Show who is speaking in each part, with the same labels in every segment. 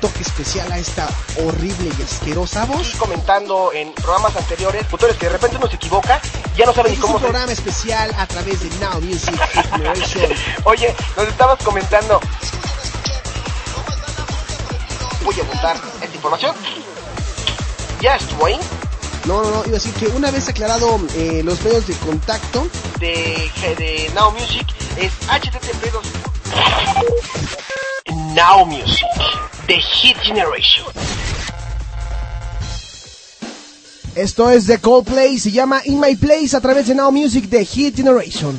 Speaker 1: toque especial a esta horrible y asquerosa voz.
Speaker 2: Y comentando en programas anteriores, autores que de repente uno se equivoca, ya no saben ni cómo.
Speaker 1: Es un programa especial a través de Now Music Generation.
Speaker 2: Oye, nos estabas comentando. Voy a apuntar esta información. Ya estuvo ahí.
Speaker 1: No, no, no, iba a decir que una vez aclarado eh, los medios de contacto
Speaker 2: de, de Now Music es http Now Music, The Hit Generation.
Speaker 1: Esto es de Coldplay, se llama In My Place a través de Now Music, The Hit Generation.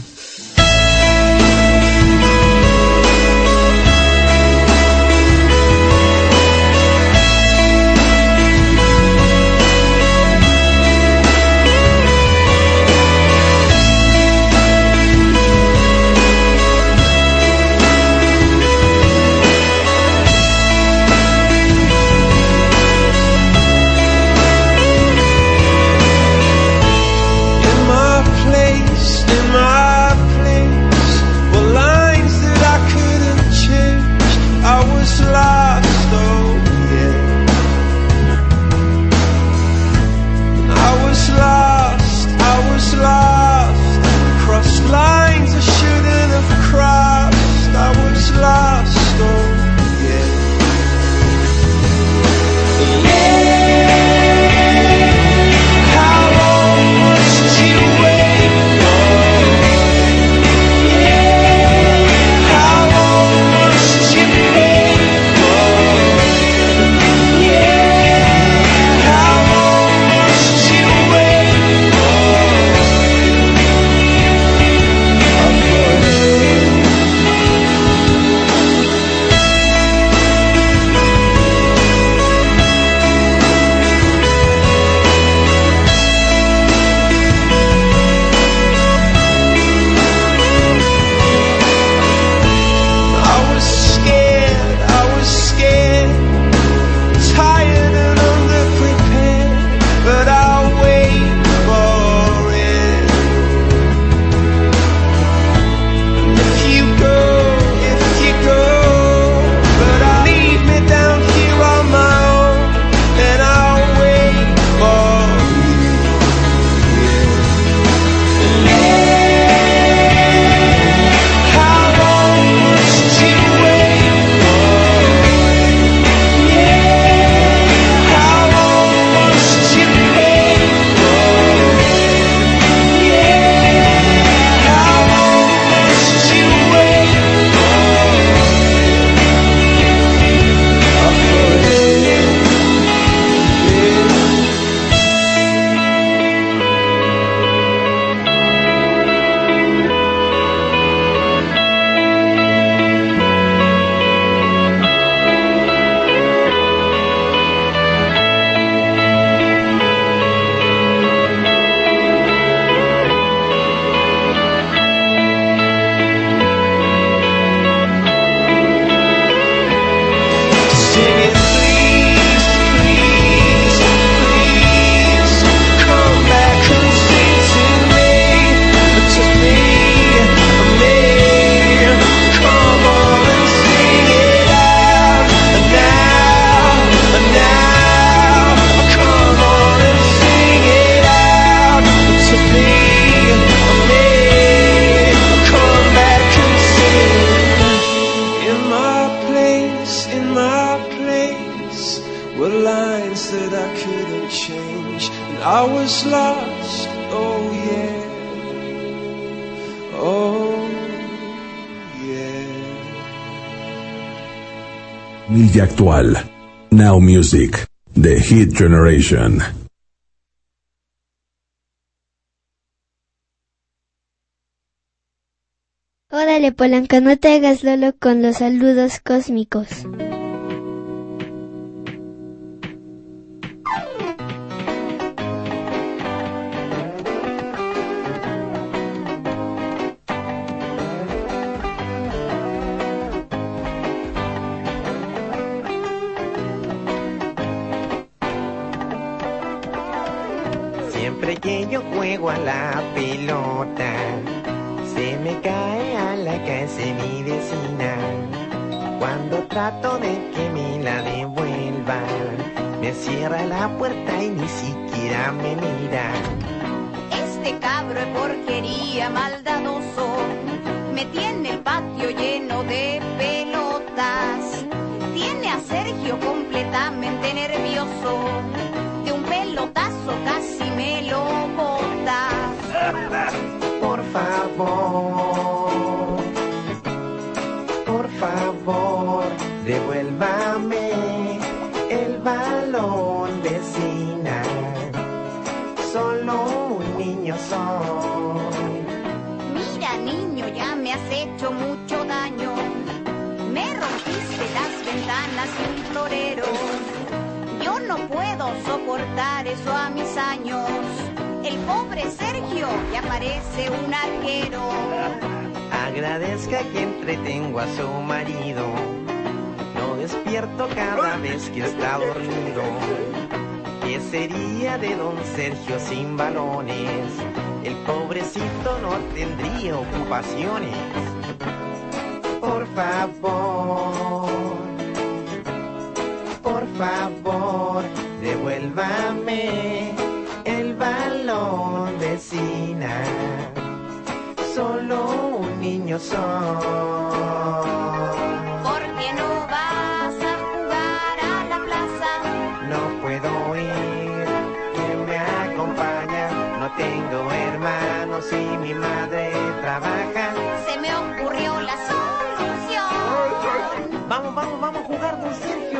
Speaker 3: Generation.
Speaker 4: Órale, Polanca, no te hagas lolo con los saludos cósmicos.
Speaker 5: Sergio ya parece un arquero.
Speaker 6: Agradezca que entretengo a su marido. Lo despierto cada vez que está dormido. ¿Qué sería de don Sergio sin balones? El pobrecito no tendría ocupaciones. Por favor, por favor, devuélvame vecina. Solo un niño soy.
Speaker 5: ¿Por qué no vas a jugar a la plaza?
Speaker 6: No puedo ir, ¿quién me acompaña? No tengo hermanos y mi madre trabaja.
Speaker 5: Se me ocurrió la solución.
Speaker 6: Vamos, vamos, vamos a jugar, don Sergio.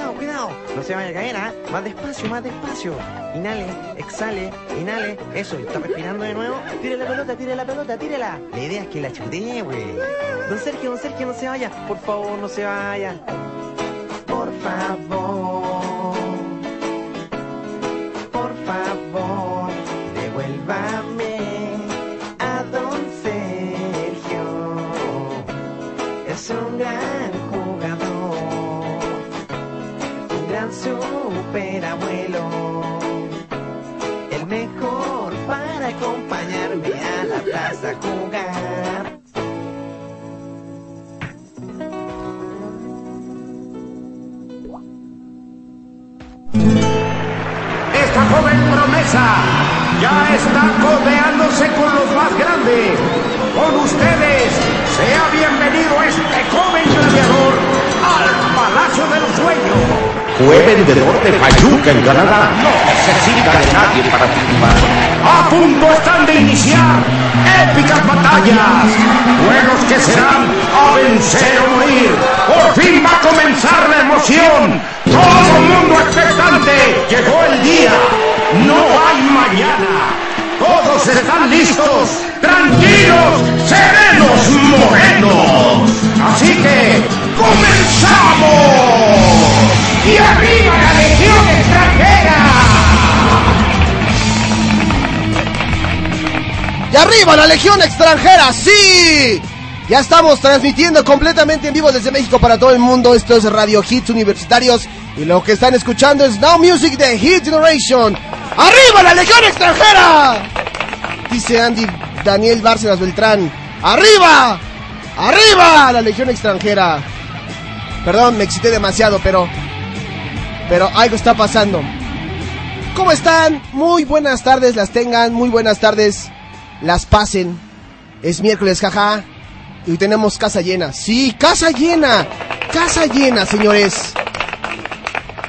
Speaker 6: Cuidado, cuidado. No se vaya a caer, ¿ah? Más despacio, más despacio. Inhale, exhale, inhale. Eso, está respirando de nuevo. Tire la pelota, tire la pelota, tírela. La idea es que la chutee, güey. Don Sergio, don Sergio, no se vaya. Por favor, no se vaya. Por favor.
Speaker 7: Esta joven promesa ya está codeándose con los más grandes. Con ustedes, sea bienvenido este joven gladiador al Palacio de los Sueños.
Speaker 8: Jueves de Fayuca en Canadá no necesita de nadie para triunfar.
Speaker 7: A punto están de iniciar épicas batallas, juegos que serán a vencer o morir. Por fin va a comenzar la emoción. Todo el mundo expectante. Llegó el día. No hay mañana. Todos están listos, tranquilos, serenos, morenos. Así que comenzamos. Y arriba la legión extranjera.
Speaker 1: ¡Y arriba la Legión extranjera! ¡Sí! Ya estamos transmitiendo completamente en vivo desde México para todo el mundo. Esto es Radio Hits Universitarios. Y lo que están escuchando es Now Music de Hit Generation. ¡Arriba la Legión extranjera! Dice Andy Daniel Bárcenas Beltrán. ¡Arriba! ¡Arriba la Legión extranjera! Perdón, me excité demasiado, pero... Pero algo está pasando. ¿Cómo están? Muy buenas tardes, las tengan. Muy buenas tardes las pasen. Es miércoles, jaja. Y tenemos casa llena. Sí, casa llena. Casa llena, señores.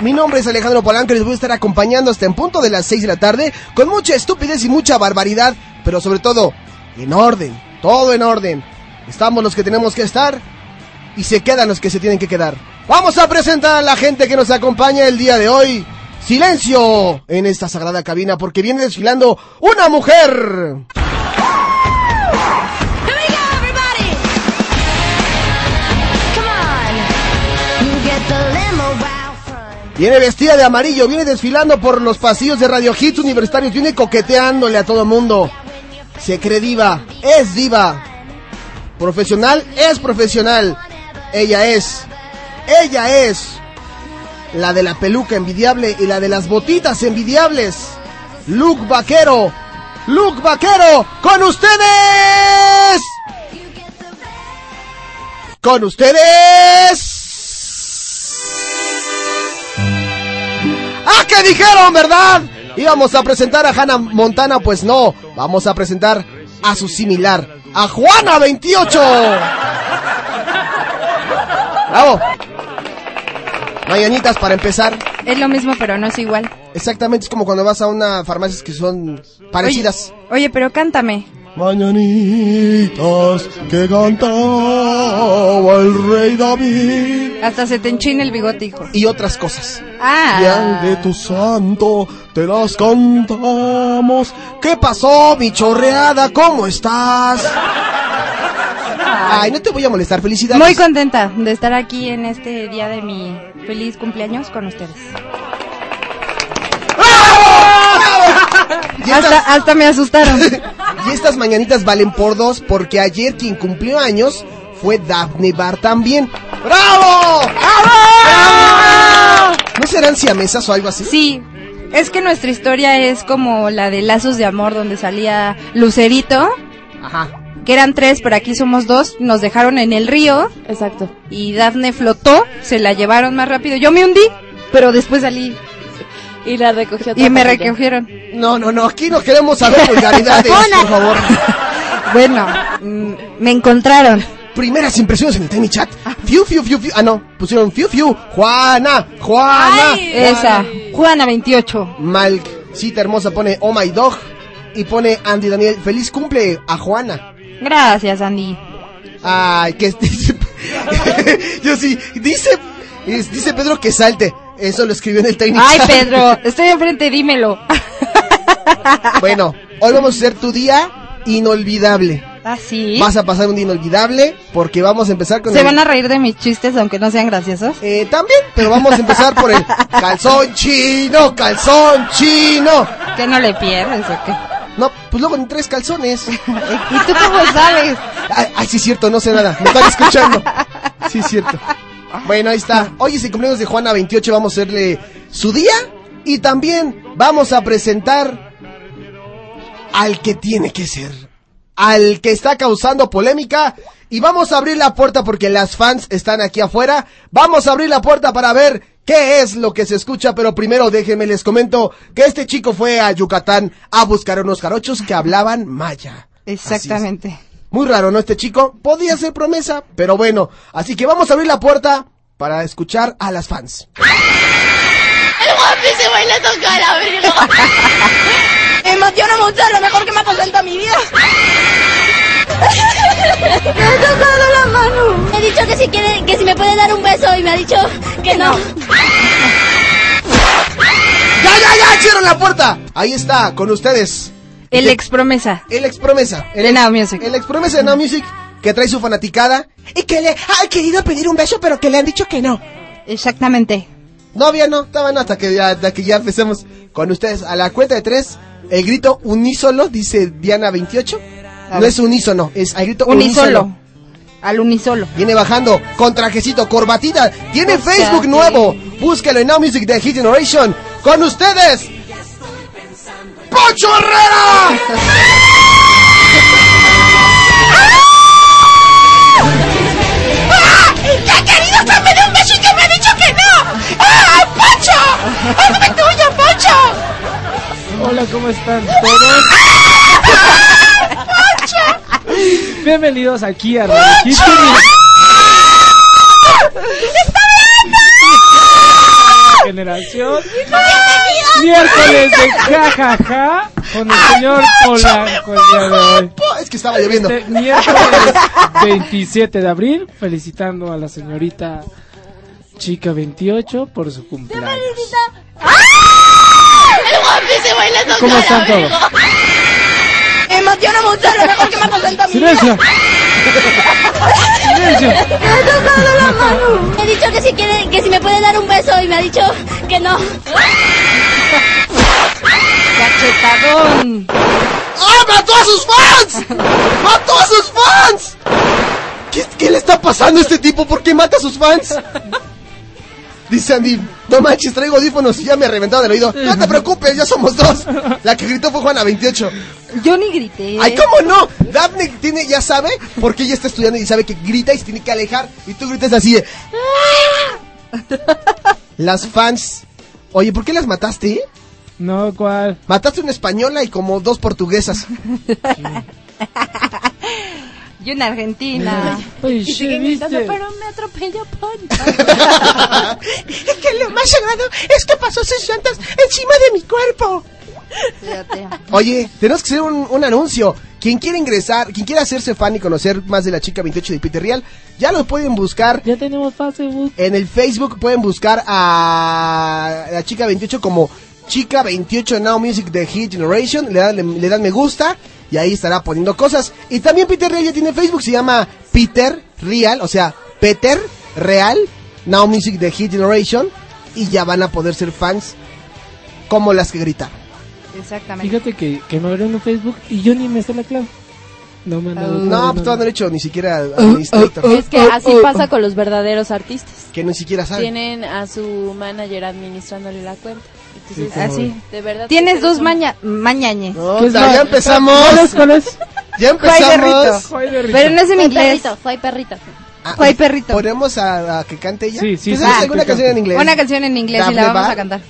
Speaker 1: Mi nombre es Alejandro Polanco y les voy a estar acompañando hasta en punto de las 6 de la tarde con mucha estupidez y mucha barbaridad, pero sobre todo en orden, todo en orden. Estamos los que tenemos que estar y se quedan los que se tienen que quedar. Vamos a presentar a la gente que nos acompaña el día de hoy. Silencio en esta sagrada cabina porque viene desfilando una mujer. Viene vestida de amarillo, viene desfilando por los pasillos de Radio Hits Universitarios, viene coqueteándole a todo mundo. Se cree diva, es diva. Profesional, es profesional. Ella es, ella es la de la peluca envidiable y la de las botitas envidiables. Luke Vaquero, Luke Vaquero, con ustedes. Con ustedes. ¡Ah, qué dijeron, verdad! Íbamos a presentar a Hannah Montana, pues no. Vamos a presentar a su similar, a Juana 28. Bravo. Mañanitas para empezar.
Speaker 9: Es lo mismo, pero no es igual.
Speaker 1: Exactamente, es como cuando vas a una farmacia que son parecidas.
Speaker 9: Oye, oye pero cántame.
Speaker 1: Mañanitas que cantaba el rey David.
Speaker 9: Hasta se te enchina el bigote, hijo.
Speaker 1: Y otras cosas.
Speaker 9: Ah.
Speaker 1: Y al de tu santo te las cantamos. ¿Qué pasó, mi chorreada? ¿Cómo estás? Ay, no te voy a molestar, felicidades.
Speaker 9: Muy contenta de estar aquí en este día de mi feliz cumpleaños con ustedes.
Speaker 1: Y
Speaker 9: Hasta,
Speaker 1: estas,
Speaker 9: hasta me asustaron.
Speaker 1: y estas mañanitas valen por dos porque ayer quien cumplió años fue Daphne Bar también. ¡Bravo! ¡Bravo! ¿No serán siamesas o algo así?
Speaker 9: Sí, es que nuestra historia es como la de Lazos de Amor, donde salía Lucerito,
Speaker 1: Ajá.
Speaker 9: Que eran tres, pero aquí somos dos. Nos dejaron en el río.
Speaker 10: Exacto.
Speaker 9: Y Daphne flotó, se la llevaron más rápido. Yo me hundí, pero después salí
Speaker 10: Y la recogió
Speaker 9: y me recogieron.
Speaker 1: No, no, no, aquí no queremos saber vulgaridades, por favor.
Speaker 9: Bueno, mm, me encontraron.
Speaker 1: Primeras impresiones en el Tiny Chat. Fiu, fiu, fiu, fiu. Ah, no, pusieron fiu, fiu. Juana, Juana.
Speaker 9: Esa, Juana 28.
Speaker 1: Malcita hermosa pone Oh My Dog. Y pone Andy Daniel, feliz cumple a Juana.
Speaker 9: Gracias, Andy.
Speaker 1: Ay, que dice. Yo sí, dice. dice Pedro que salte. Eso lo escribió en el Tiny
Speaker 9: Ay. Pedro, estoy enfrente, dímelo.
Speaker 1: Bueno, hoy vamos a hacer tu día inolvidable.
Speaker 9: ¿Ah, sí?
Speaker 1: Vas a pasar un día inolvidable porque vamos a empezar con
Speaker 9: ¿Se
Speaker 1: el-
Speaker 9: van a reír de mis chistes aunque no sean graciosos?
Speaker 1: Eh, también, pero vamos a empezar por el calzón chino, calzón chino.
Speaker 9: ¿Que no le pierdes o qué?
Speaker 1: No, pues luego en tres calzones.
Speaker 9: ¿Y tú cómo sabes?
Speaker 1: Ay, ay, sí es cierto, no sé nada. Me están escuchando. Sí es cierto. Bueno, ahí está. Hoy es el cumpleaños de Juana 28, vamos a hacerle su día y también vamos a presentar al que tiene que ser, al que está causando polémica y vamos a abrir la puerta porque las fans están aquí afuera. Vamos a abrir la puerta para ver qué es lo que se escucha, pero primero déjenme les comento que este chico fue a Yucatán a buscar a unos jarochos que hablaban maya.
Speaker 9: Exactamente.
Speaker 1: Muy raro, ¿no? Este chico podía ser promesa, pero bueno. Así que vamos a abrir la puerta para escuchar a las fans.
Speaker 11: ¡Es guapísimo y le toca el abrigo!
Speaker 12: Me emociona mucho, lo mejor que me ha pasado en toda mi vida.
Speaker 11: ¡Me ha tocado la mano! Me ha dicho que si, quiere, que si me puede dar un beso y me ha dicho que no.
Speaker 1: ¡Ya, ya, ya! ¡Cierran la puerta! Ahí está, con ustedes.
Speaker 9: El ex promesa.
Speaker 1: El ex promesa. El,
Speaker 9: De Now Music.
Speaker 1: el ex promesa de Now Music que trae su fanaticada y que le ha querido pedir un beso, pero que le han dicho que no.
Speaker 9: Exactamente.
Speaker 1: No, estaba no, hasta que ya, hasta que ya empecemos con ustedes. A la cuenta de tres, el grito unísolo, dice Diana 28.
Speaker 9: A
Speaker 1: No es unísono, es el grito
Speaker 9: Unisolo.
Speaker 1: unísolo.
Speaker 9: Al unisolo.
Speaker 1: Viene bajando con trajecito, corbatita. Tiene
Speaker 9: O sea
Speaker 1: Facebook nuevo. Búsquelo en Now Music de Hit Generation. Con ustedes, ¡Pocho Herrera!
Speaker 11: ¡Ah! ¡Que ha querido que me dé un beso y que me ha dicho que no! ¡Ah, Poncho! ¡Hazme tuyo, Poncho!
Speaker 13: Hola, ¿cómo están todos? Bienvenidos aquí a Radio
Speaker 11: ¡Está
Speaker 13: General. desde jajaja con el señor Polanco el día de hoy.
Speaker 1: Es que estaba lloviendo.
Speaker 13: Este miércoles 27 de abril, felicitando a la señorita Chica 28 por su cumpleaños.
Speaker 12: ¡Es guapísimo y toca
Speaker 13: ¿Cómo
Speaker 12: la
Speaker 13: están todos?
Speaker 12: Me emociona mucho, lo mejor que me ha pasado en toda mi vida.
Speaker 13: ¡Silencio! ¡Silencio!
Speaker 12: Me ha tocado la mano. Me ha dicho que si quiere, que si me puede dar un beso y me ha dicho que no.
Speaker 9: ¡Cachetadón!
Speaker 1: ¡Ah, mató a sus fans! ¡Mató a sus fans! ¿Qué, qué le está pasando a este tipo? ¿Por qué mata a sus fans? Dice Andy, no manches, traigo audífonos y ya me he reventado del oído. No te preocupes, ya somos dos. La que gritó fue Juana 28.
Speaker 9: Yo ni grité.
Speaker 1: Ay, ¿cómo no? Daphne tiene, ya sabe, porque ella está estudiando y sabe que grita y se tiene que alejar. Y tú gritas así de... Las fans... Oye, ¿por qué las mataste?
Speaker 13: No, ¿cuál?
Speaker 1: Mataste una española y como dos portuguesas.
Speaker 9: Yo en Argentina.
Speaker 13: Oye,
Speaker 9: y siguen gritando,
Speaker 13: ¿viste?
Speaker 9: pero me atropelló Poncho.
Speaker 11: Es que lo más sagrado es que pasó sus llantas encima de mi cuerpo.
Speaker 1: Oye, tenemos que hacer un, un anuncio. Quien quiera ingresar, quien quiera hacerse fan y conocer más de la chica 28 de Peter Real, ya lo pueden buscar.
Speaker 13: Ya tenemos Facebook.
Speaker 1: En el Facebook pueden buscar a la chica 28 como chica 28 Now Music de Hit Generation. Le dan, le, le dan me gusta y ahí estará poniendo cosas. Y también Peter Real ya tiene Facebook, se llama Peter Real, o sea, Peter Real Now Music de Hit Generation. Y ya van a poder ser fans como las que gritan.
Speaker 9: Exactamente.
Speaker 13: Fíjate que, que me abrieron un Facebook y yo ni me sé la clave. No me han dado
Speaker 1: No, pues no he hecho ni siquiera administrator.
Speaker 10: Es que así pasa con los verdaderos artistas.
Speaker 1: Que ni siquiera saben.
Speaker 10: Tienen a su manager administrándole la cuenta. Entonces,
Speaker 9: Así.
Speaker 10: de verdad.
Speaker 9: Tienes dos maña mañañes.
Speaker 1: No, ya, ya empezamos.
Speaker 13: ¿Cuál es? ¿Cuál es?
Speaker 1: Ya empezamos.
Speaker 9: perrito. Pero no es en
Speaker 10: Fue
Speaker 9: inglés.
Speaker 10: perrito, fue perrito.
Speaker 1: Ah,
Speaker 9: Juay perrito.
Speaker 1: ¿Ponemos a, a que cante ella?
Speaker 13: Sí, sí,
Speaker 1: ¿Tú
Speaker 13: sí,
Speaker 1: sabes
Speaker 13: sí,
Speaker 1: alguna canción en inglés?
Speaker 9: Una canción en inglés y
Speaker 1: Daphne
Speaker 9: la vamos
Speaker 1: Bar.
Speaker 9: a cantar.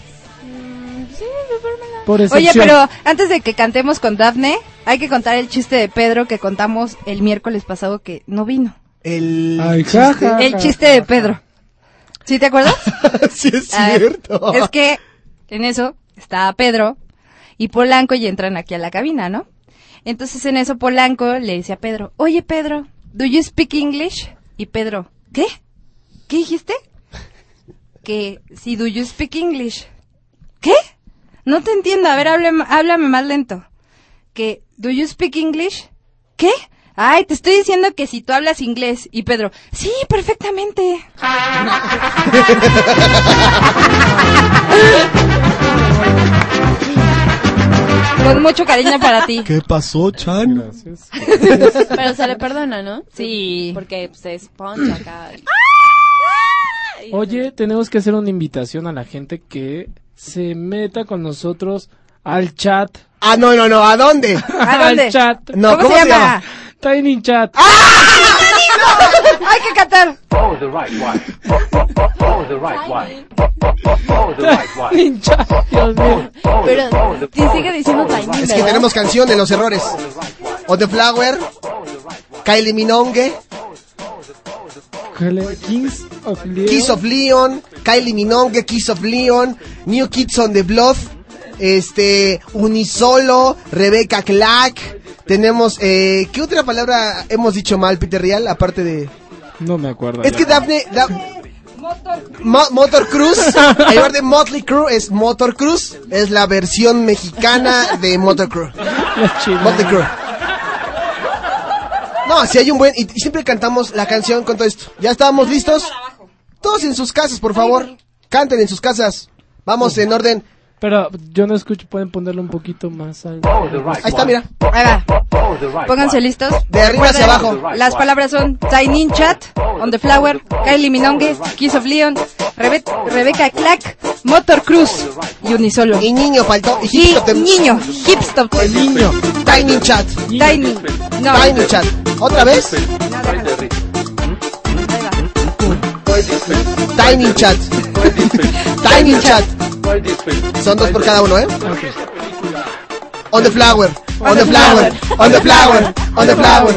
Speaker 13: Por
Speaker 9: Oye, pero antes de que cantemos con Daphne, hay que contar el chiste de Pedro que contamos el miércoles pasado que no vino.
Speaker 1: El
Speaker 13: Ay,
Speaker 1: chiste.
Speaker 9: El chiste de Pedro. ¿Sí te acuerdas?
Speaker 1: sí, es
Speaker 9: A ver,
Speaker 1: cierto.
Speaker 9: Es que en eso está Pedro y Polanco y entran aquí a la cabina, ¿no? Entonces en eso Polanco le dice a Pedro, oye Pedro, ¿do you speak English? Y Pedro, ¿qué? ¿Qué dijiste? Que si do you speak English. ¿Qué? No te entiendo, a ver, háblame, háblame más lento. Que, ¿do you speak English? ¿Qué? Ay, te estoy diciendo que si tú hablas inglés. Y Pedro, sí, perfectamente. Con mucho cariño para ti.
Speaker 1: ¿Qué pasó, Chan?
Speaker 13: Gracias.
Speaker 10: Pero se le perdona, ¿no?
Speaker 9: Sí.
Speaker 10: Porque pues, es poncha acá.
Speaker 13: Oye, tenemos que hacer una invitación a la gente que se meta con nosotros al chat.
Speaker 1: Ah, no, no, no, ¿a dónde?
Speaker 9: ¿A dónde?
Speaker 13: Al chat.
Speaker 1: No, ¿cómo, se, llama?
Speaker 13: Tiny Chat.
Speaker 9: Hay que cantar.
Speaker 8: Oh, the right one. Oh, the right one. Oh, the right one.
Speaker 13: Tiny Chat. Dios mío.
Speaker 10: Pero sigue diciendo
Speaker 1: Es que
Speaker 10: ¿verdad?
Speaker 1: tenemos canción de los errores. O The Flower, Kylie Minongue,
Speaker 13: Kings of Leon.
Speaker 1: Kiss of Leon, Kylie Minongue, Kiss of Leon, New Kids on the Block, este, Unisolo, Rebecca Clack. Tenemos, eh, ¿qué otra palabra hemos dicho mal, Peter Real? Aparte de...
Speaker 13: No me acuerdo.
Speaker 1: Es que Daphne... Da- Mo- Motor Cruz, en lugar de Motley Crue es Motor Cruz, es la versión mexicana de Motor Crue. Motley Crue. No, si hay un buen... Y, y siempre cantamos la canción con todo esto. ¿Ya estábamos listos? Todos en sus casas, por favor. Canten en sus casas. Vamos en orden.
Speaker 13: Pero yo no escucho, pueden ponerle un poquito más
Speaker 8: right
Speaker 1: Ahí está, mira.
Speaker 9: Ahí va. Pónganse listos.
Speaker 1: De arriba hacia abajo.
Speaker 9: Las palabras son Tiny Chat, On the Flower, Kylie Minongue, Kiss of Leon, Rebe Rebecca Clack, Motor Cruz y Unisolo.
Speaker 1: Y niño faltó. Y
Speaker 9: Y niño, Hipstop.
Speaker 1: El niño. Tiny Chat.
Speaker 9: Tiny. No.
Speaker 1: Tiny Chat. ¿Otra vez?
Speaker 9: No.
Speaker 1: Tiny Chat. Tiny Chat. Son dos por cada uno, ¿eh? On the flower, on the flower, on the flower, on the flower.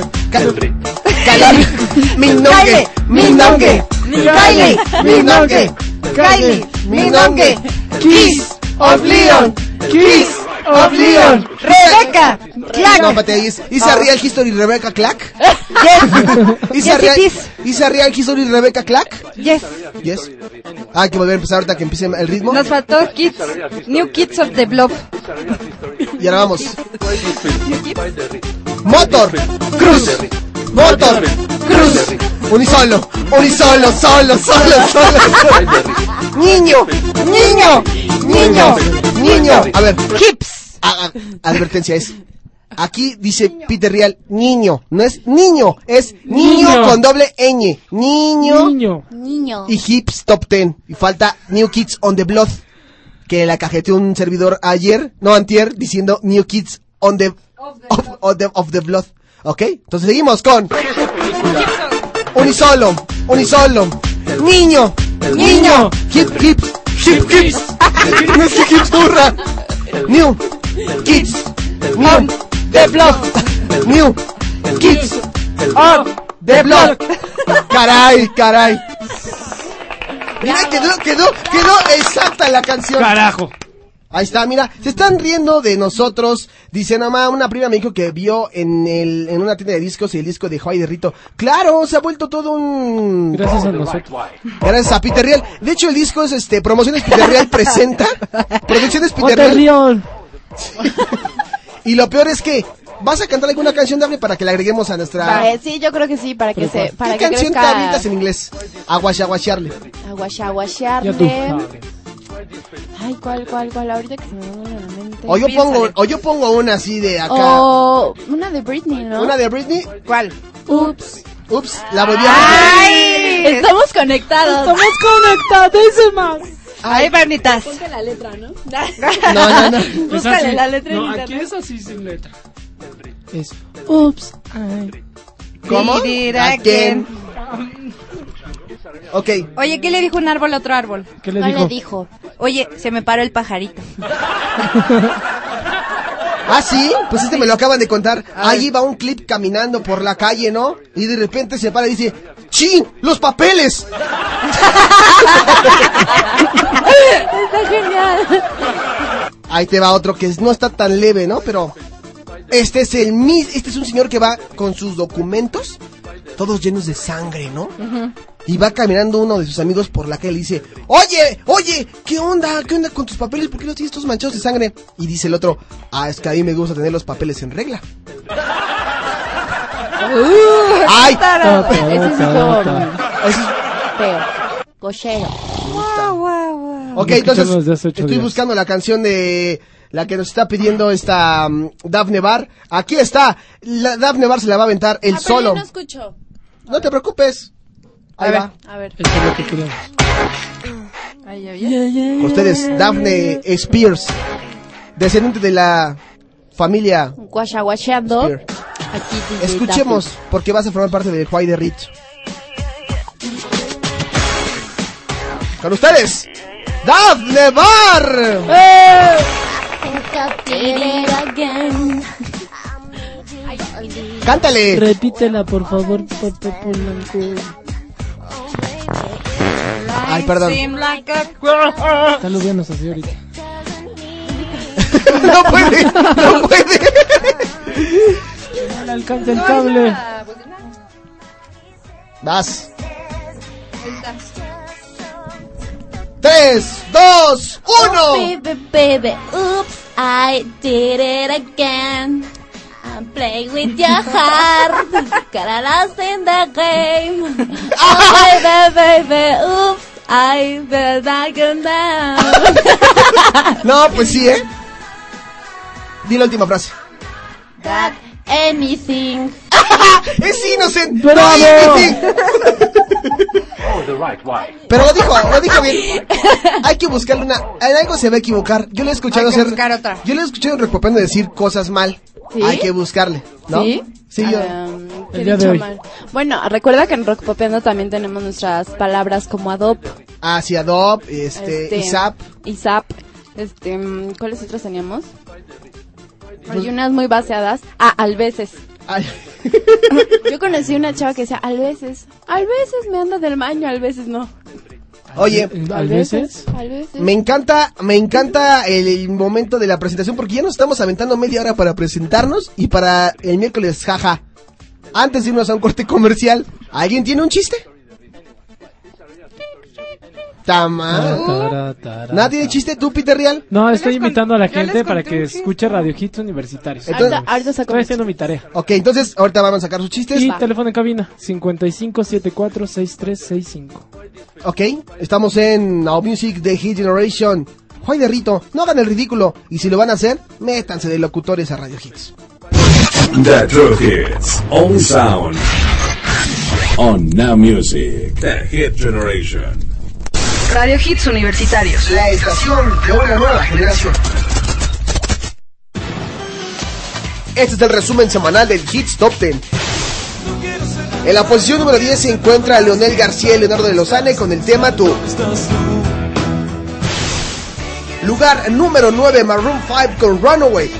Speaker 1: Kylie, Minongue, Minongue, Kylie, Minongue, Kylie, Minongue, Kiss of Leon, Kiss of Leon.
Speaker 9: Rebeca. Clack.
Speaker 1: No, espérate, is, is a real history Rebecca Clack? Is
Speaker 9: Yes,
Speaker 1: a real,
Speaker 9: it is.
Speaker 1: is a real history Rebecca Clack?
Speaker 9: Yes.
Speaker 1: Yes. Ah, que volver a empezar ahorita que empiece el ritmo.
Speaker 9: Nos faltó Kids. New Kids of the Blob.
Speaker 1: Y ahora vamos. Motor, cruz, motor, cruz, unisolo, unisolo, solo, solo, solo. Niño, niño, niño, niño. A ver, hips. advertencia es. Aquí dice Peter Real, niño, no es niño, es niño,
Speaker 13: Niño.
Speaker 1: con doble ñ. Niño,
Speaker 13: Niño.
Speaker 12: Niño.
Speaker 1: y hips top 10. Y falta New Kids on the Blood, que la cajeteó un servidor ayer, no antier, diciendo New Kids on the of, of the, of the Blood. ¿Ok? Entonces seguimos con Unisolo, Unisolo, Niño, Niño, Hip Hip, Hip Hips, no es que Hips burra. New Kids, New the Blood, New Kids on the Blood. Caray, caray. Mira, quedó, quedó, quedó exacta la canción.
Speaker 13: Carajo.
Speaker 1: Ahí está, mira, se están riendo de nosotros. Dice mamá, una prima me dijo que vio en el, en una tienda de discos el disco de Juay de Rito. Claro, se ha vuelto todo un...
Speaker 13: Gracias a nosotros.
Speaker 1: Gracias a Peter Real. De hecho, el disco es este, Promociones Peter Real presenta. Producciones Peter Real. Y lo peor es que, ¿vas a cantar alguna canción, Daphne, para que le agreguemos a nuestra...
Speaker 10: Eh, sí, yo creo que sí, para que se, para
Speaker 1: ¿Qué
Speaker 10: que
Speaker 1: canción te
Speaker 10: crezca
Speaker 1: avientas en inglés? Aguachaguachearle.
Speaker 10: aguachaguachearle. Ay, ¿cuál, cuál, cuál? Ahorita que se me viene a la mente.
Speaker 1: O yo pongo, o yo pongo una así de acá.
Speaker 10: O una de Britney, ¿no?
Speaker 1: Una de Britney.
Speaker 9: ¿Cuál?
Speaker 10: Ups.
Speaker 1: Ups, la volví a
Speaker 9: ¡Ay!
Speaker 10: Estamos conectados.
Speaker 13: Estamos conectadísimas.
Speaker 9: Ay, Bernitas.
Speaker 10: Ponte la letra, ¿no?
Speaker 1: No, no, no.
Speaker 10: Búscale la letra en
Speaker 13: No, aquí es así sin letra. Es. Ups. Ay.
Speaker 1: ¿Cómo?
Speaker 9: It
Speaker 1: Again. Ok.
Speaker 9: Oye, ¿qué le dijo un árbol a otro árbol?
Speaker 13: ¿Qué le
Speaker 10: ¿Cuál
Speaker 13: dijo?
Speaker 10: le dijo?
Speaker 9: Oye, se me paró el pajarito.
Speaker 1: Ah, sí, pues este me lo acaban de contar. Ahí va un clip caminando por la calle, ¿no? Y de repente se para y dice, ¡Chin! ¡Los papeles!
Speaker 10: Está genial.
Speaker 1: Ahí te va otro que no está tan leve, ¿no? Pero este es el mis, este es un señor que va con sus documentos todos llenos de sangre, ¿no? Y va caminando uno de sus amigos por la calle y le dice, oye, oye, ¿qué onda? ¿Qué onda con tus papeles? ¿Por qué los tienes todos manchados de sangre? Y dice el otro, ah, es que a mí me gusta tener los papeles en regla. ¡Ay!
Speaker 10: Ese
Speaker 1: es-
Speaker 10: feo. Cochero.
Speaker 1: Ok,
Speaker 13: Lo
Speaker 1: entonces
Speaker 13: escuchamos desde hace ocho
Speaker 1: estoy
Speaker 13: días.
Speaker 1: buscando la canción de la que nos está pidiendo esta mm, Dafne Bar. Aquí está. La, Dafne Bar se la va a aventar el
Speaker 10: Ah, pero
Speaker 1: solo.
Speaker 10: yo no escucho.
Speaker 1: No te preocupes. Ahí va.
Speaker 10: A ver.
Speaker 13: Es lo que queremos.
Speaker 10: Ay, ay, ay.
Speaker 1: Con ustedes, Daphne Spears, descendiente de la familia
Speaker 10: Guachaguacheando.
Speaker 1: Escuchemos, porque vas a formar parte del Juay de Rit. Con ustedes, Daphne Bar. Cántale.
Speaker 13: Repítela, por favor, Pepe Polanco.
Speaker 1: Ay, perdón.
Speaker 13: Está lo bien así ahorita.
Speaker 1: no puede, no puede.
Speaker 13: No le alcanza el cable.
Speaker 1: Vas. Tres, dos, uno.
Speaker 12: Baby, baby, oops, I did it again. I'm playing with your heart. Got lost in the game. Oh, baby, baby, oops, I bet I can down.
Speaker 1: No, pues sí, ¿eh? Di la última frase.
Speaker 12: That anything.
Speaker 1: Es innocent.
Speaker 13: ¡Bravo!
Speaker 1: Anything. Pero lo dijo, lo dijo bien. Hay que buscarle una. En algo se va a equivocar. Yo le he escuchado
Speaker 9: Hay que
Speaker 1: hacer.
Speaker 9: buscar otra.
Speaker 1: Yo le he escuchado en Recopendo decir cosas mal.
Speaker 10: ¿Sí?
Speaker 1: Hay que buscarle, ¿no?
Speaker 10: ¿Sí?
Speaker 1: Sí, yo.
Speaker 10: Um, ¿qué
Speaker 13: El día
Speaker 10: he
Speaker 13: de hoy.
Speaker 10: mal? Bueno, recuerda que en Rock Popeando también tenemos nuestras palabras como adopt,
Speaker 1: Hacia Adobe, este,
Speaker 10: Este,
Speaker 1: ISAP.
Speaker 10: ISAP, este, mm, ¿cuáles otras teníamos? Hay unas muy baseadas. Ah, al veces.
Speaker 1: Ay,
Speaker 10: Yo conocí una chava que decía, al veces, al veces me anda del baño, al veces no.
Speaker 1: Oye,
Speaker 13: A veces.
Speaker 10: A veces.
Speaker 1: me encanta, me encanta el, el momento de la presentación porque ya nos estamos aventando media hora para presentarnos y para el miércoles, jaja. Antes de irnos a un corte comercial, ¿alguien tiene un chiste? Tama.
Speaker 13: Tara, tara,
Speaker 1: ¿Nadie tiene chiste? ¿Tú, Peter Real?
Speaker 13: No, estoy invitando a la gente para que escuche Radio Hits Universitarios.
Speaker 1: Entonces- Ahorita-
Speaker 10: ahorita saco
Speaker 13: Estoy haciendo mi tarea.
Speaker 1: Ok, entonces ahorita van a sacar sus chistes.
Speaker 13: Y teléfono en cabina, 55746365.
Speaker 1: Ok, estamos en Now Music de Hit Generation. Juay de Rito, no hagan el ridículo. Y si lo van a hacer, métanse de locutores a Radio Hits.
Speaker 3: The True Hits. Only sound. On Now Music. The Hit Generation.
Speaker 14: Radio Hits Universitarios.
Speaker 1: La estación de una nueva generación. Este es el resumen semanal del Hits Top 10. En la posición número 10 se encuentra Leonel García y Leonardo de Lozane con el tema Tú. Lugar número 9, Maroon 5 con Runaway.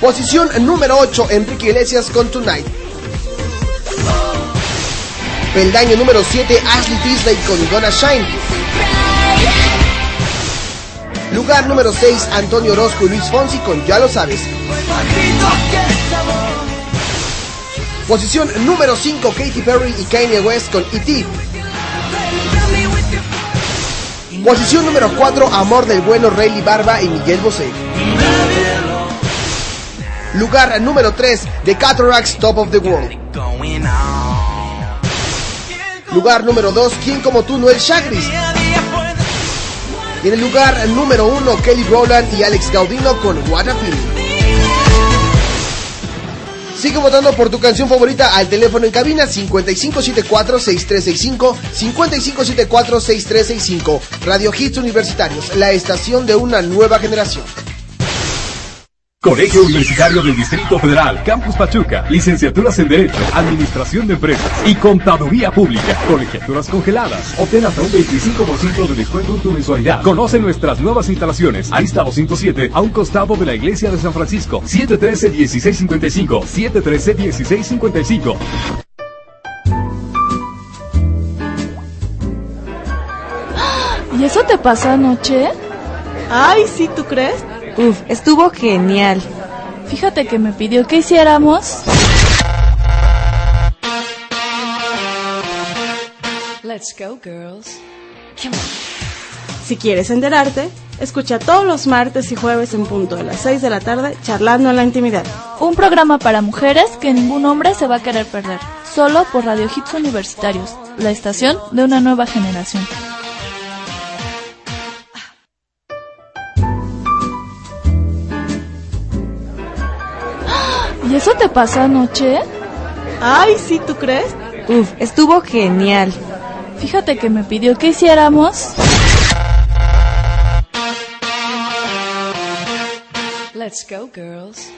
Speaker 1: Posición número 8, Enrique Iglesias con Tonight. Peldaño número 7, Ashley Tisdale con Gonna Shine. Lugar número 6, Antonio Orozco y Luis Fonsi con Ya lo sabes. Posición número 5, Katy Perry y Kanye West con E.T. Posición número 4, Amor del Bueno, Rayleigh Barba y Miguel Bosé. Lugar número 3, The Cataracts Top of the World. Lugar número 2, ¿Quién como tú, Noel Chagris? En el lugar número 1, Kelly Rowland y Alex Gaudino con What a. Sigue votando por tu canción favorita al teléfono en cabina 5574-6365, 5574-6365. Radio Hits Universitarios, la estación de una nueva generación.
Speaker 15: Colegio Universitario del Distrito Federal, Campus Pachuca, licenciaturas en Derecho, Administración de Empresas y Contaduría Pública, colegiaturas congeladas. Obtén hasta un 25% de descuento en tu mensualidad. Conoce nuestras nuevas instalaciones. Arista 207, a un costado de la Iglesia de San Francisco. 713-1655, 713-1655.
Speaker 16: ¿Y eso te pasó anoche?
Speaker 17: Ay, sí, ¿tú crees?
Speaker 16: Uf, estuvo genial. Fíjate que me pidió que hiciéramos.
Speaker 17: Let's go, girls. Si quieres enterarte, escucha todos los martes y jueves en punto de las 6 de la tarde charlando en la intimidad.
Speaker 16: Un programa para mujeres que ningún hombre se va a querer perder. Solo por Radio Hits Universitarios, la estación de una nueva generación. ¿Y eso te pasó anoche?
Speaker 17: Ay, sí, ¿tú crees?
Speaker 16: Uf, estuvo genial. Fíjate que me pidió que hiciéramos.
Speaker 17: Let's go, girls.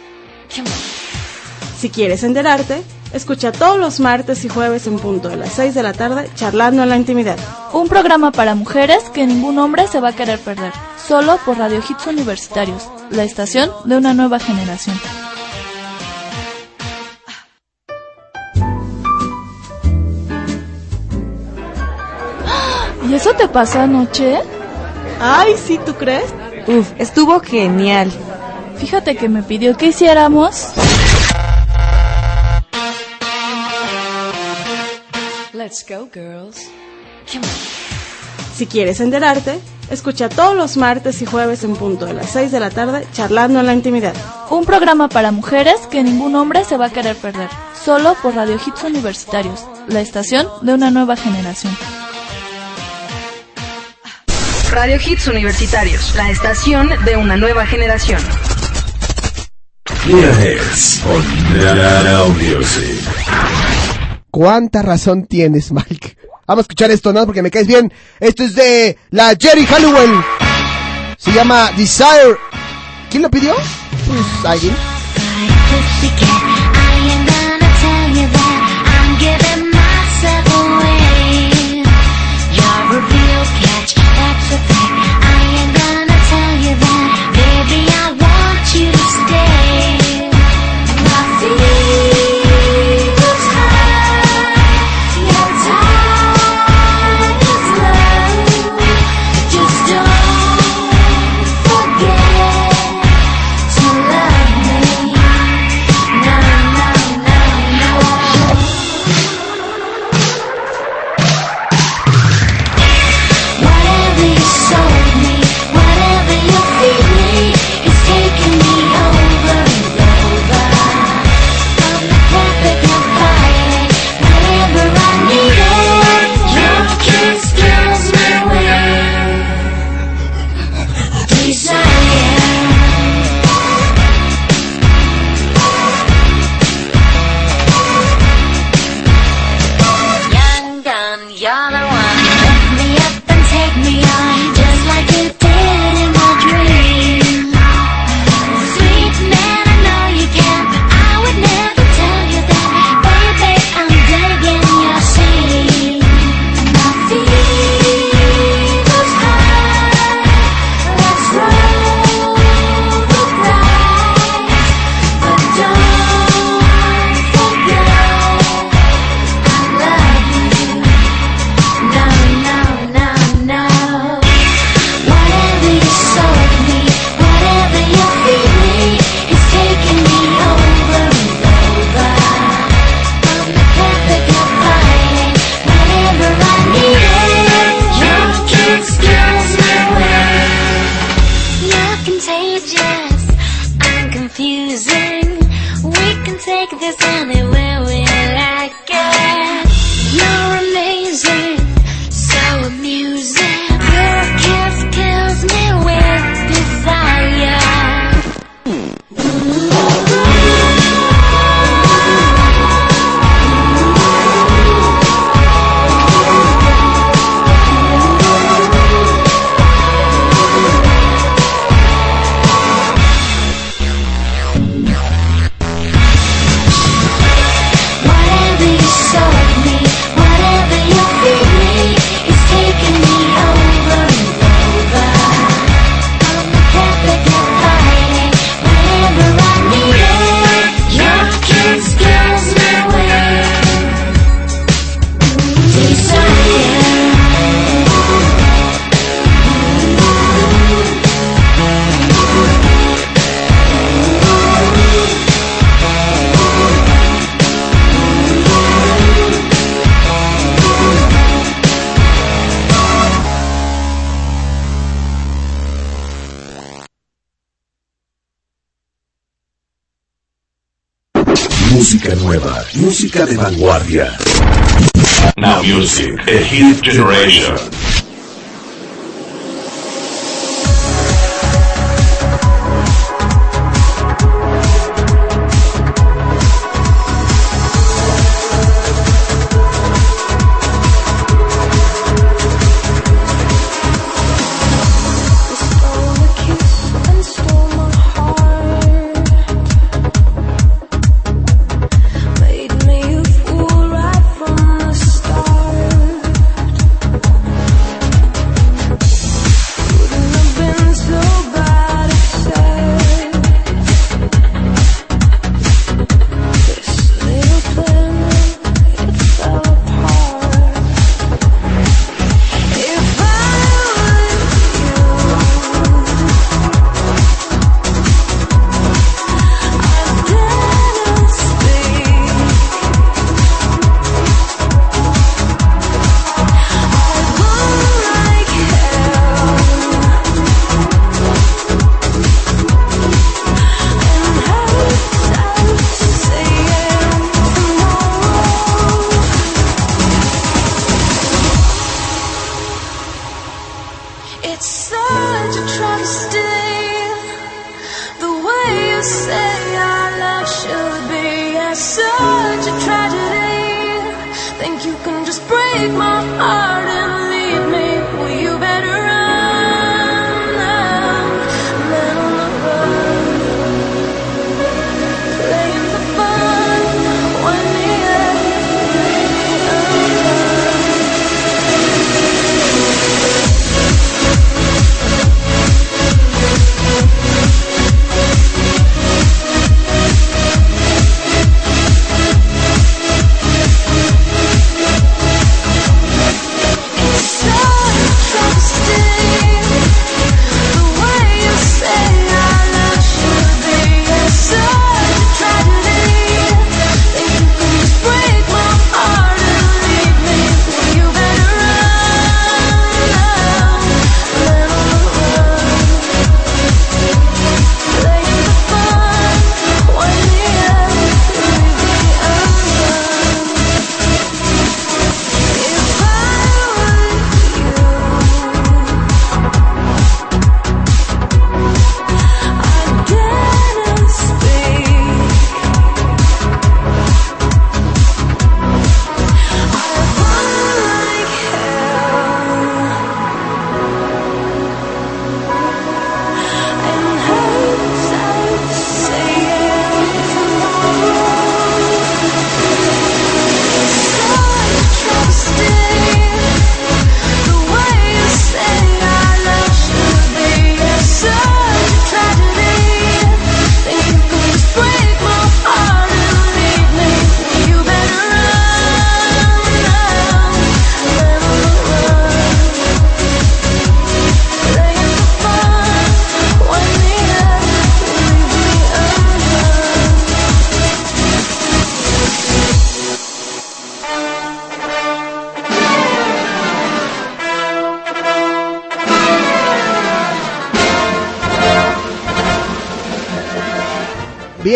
Speaker 17: Si quieres enterarte, escucha todos los martes y jueves en punto de las 6 de la tarde charlando en la intimidad.
Speaker 16: Un programa para mujeres que ningún hombre se va a querer perder. Solo por Radio Hits Universitarios, la estación de una nueva generación. ¿Y eso te pasó anoche?
Speaker 17: Ay, sí, ¿tú crees?
Speaker 16: Uf, estuvo genial. Fíjate que me pidió que hiciéramos.
Speaker 17: Let's go, girls. Si quieres enterarte, escucha todos los martes y jueves en punto de las 6 de la tarde charlando en la intimidad.
Speaker 16: Un programa para mujeres que ningún hombre se va a querer perder. Solo por Radio Hits Universitarios, la estación de una nueva generación.
Speaker 14: Radio Hits Universitarios, la estación de una nueva generación.
Speaker 1: ¿Cuánta razón tienes, Mike? Vamos a escuchar esto, ¿no? Porque me caes bien. Esto es de la Jerry Halliwell. Se llama Desire. ¿Quién lo pidió? Pues alguien.
Speaker 3: Nueva, música de vanguardia. Now Music, a hit generation.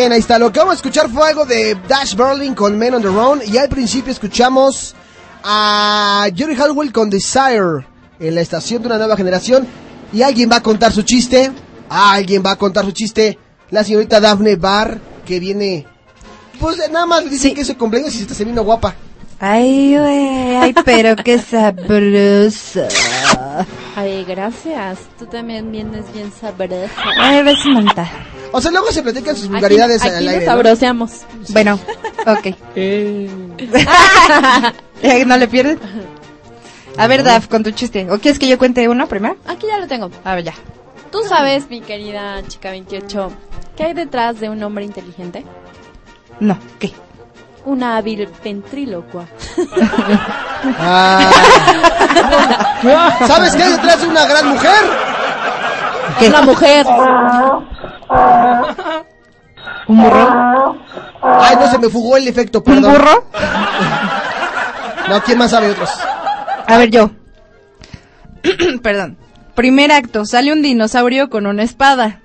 Speaker 1: Bien, ahí está. Lo que vamos a escuchar fue algo de Dash Berlin con Men on the Run. Y al principio escuchamos a Jerry Hallwell con Desire en la estación de una nueva generación. Y alguien va a contar su chiste. Alguien va a contar su chiste. La señorita Daphne Barr, que viene. Pues nada más le dicen que es su cumpleaños y se está saliendo guapa.
Speaker 9: Ay, güey, ay, pero qué
Speaker 10: Ay, gracias. Tú también vienes bien sabrosa.
Speaker 9: Ay, ves, manta.
Speaker 1: O sea, luego se platican sus vulgaridades
Speaker 10: aquí,
Speaker 1: al
Speaker 10: nos
Speaker 1: aire. ¿no?
Speaker 10: sabroseamos.
Speaker 9: Bueno, ok.
Speaker 13: Eh,
Speaker 9: Eh, ¿No le pierdes? A ver, Daf, con tu chiste. ¿O quieres que yo cuente uno primero?
Speaker 10: Aquí ya lo tengo.
Speaker 9: A ver, ya.
Speaker 10: Tú sabes, mi querida chica 28, ¿qué hay detrás de un hombre inteligente?
Speaker 9: No, ¿qué?
Speaker 10: Una hábil ventrílocua.
Speaker 1: Ah. ¿Sabes qué hay detrás de una gran mujer?
Speaker 10: Una mujer.
Speaker 9: ¿Un burro?
Speaker 1: Ay, no se me fugó el efecto,
Speaker 9: ¿Un
Speaker 1: perdón.
Speaker 9: burro?
Speaker 1: No, ¿quién más sabe otros?
Speaker 9: A ver, yo. Perdón. Primer acto, sale un dinosaurio con una espada.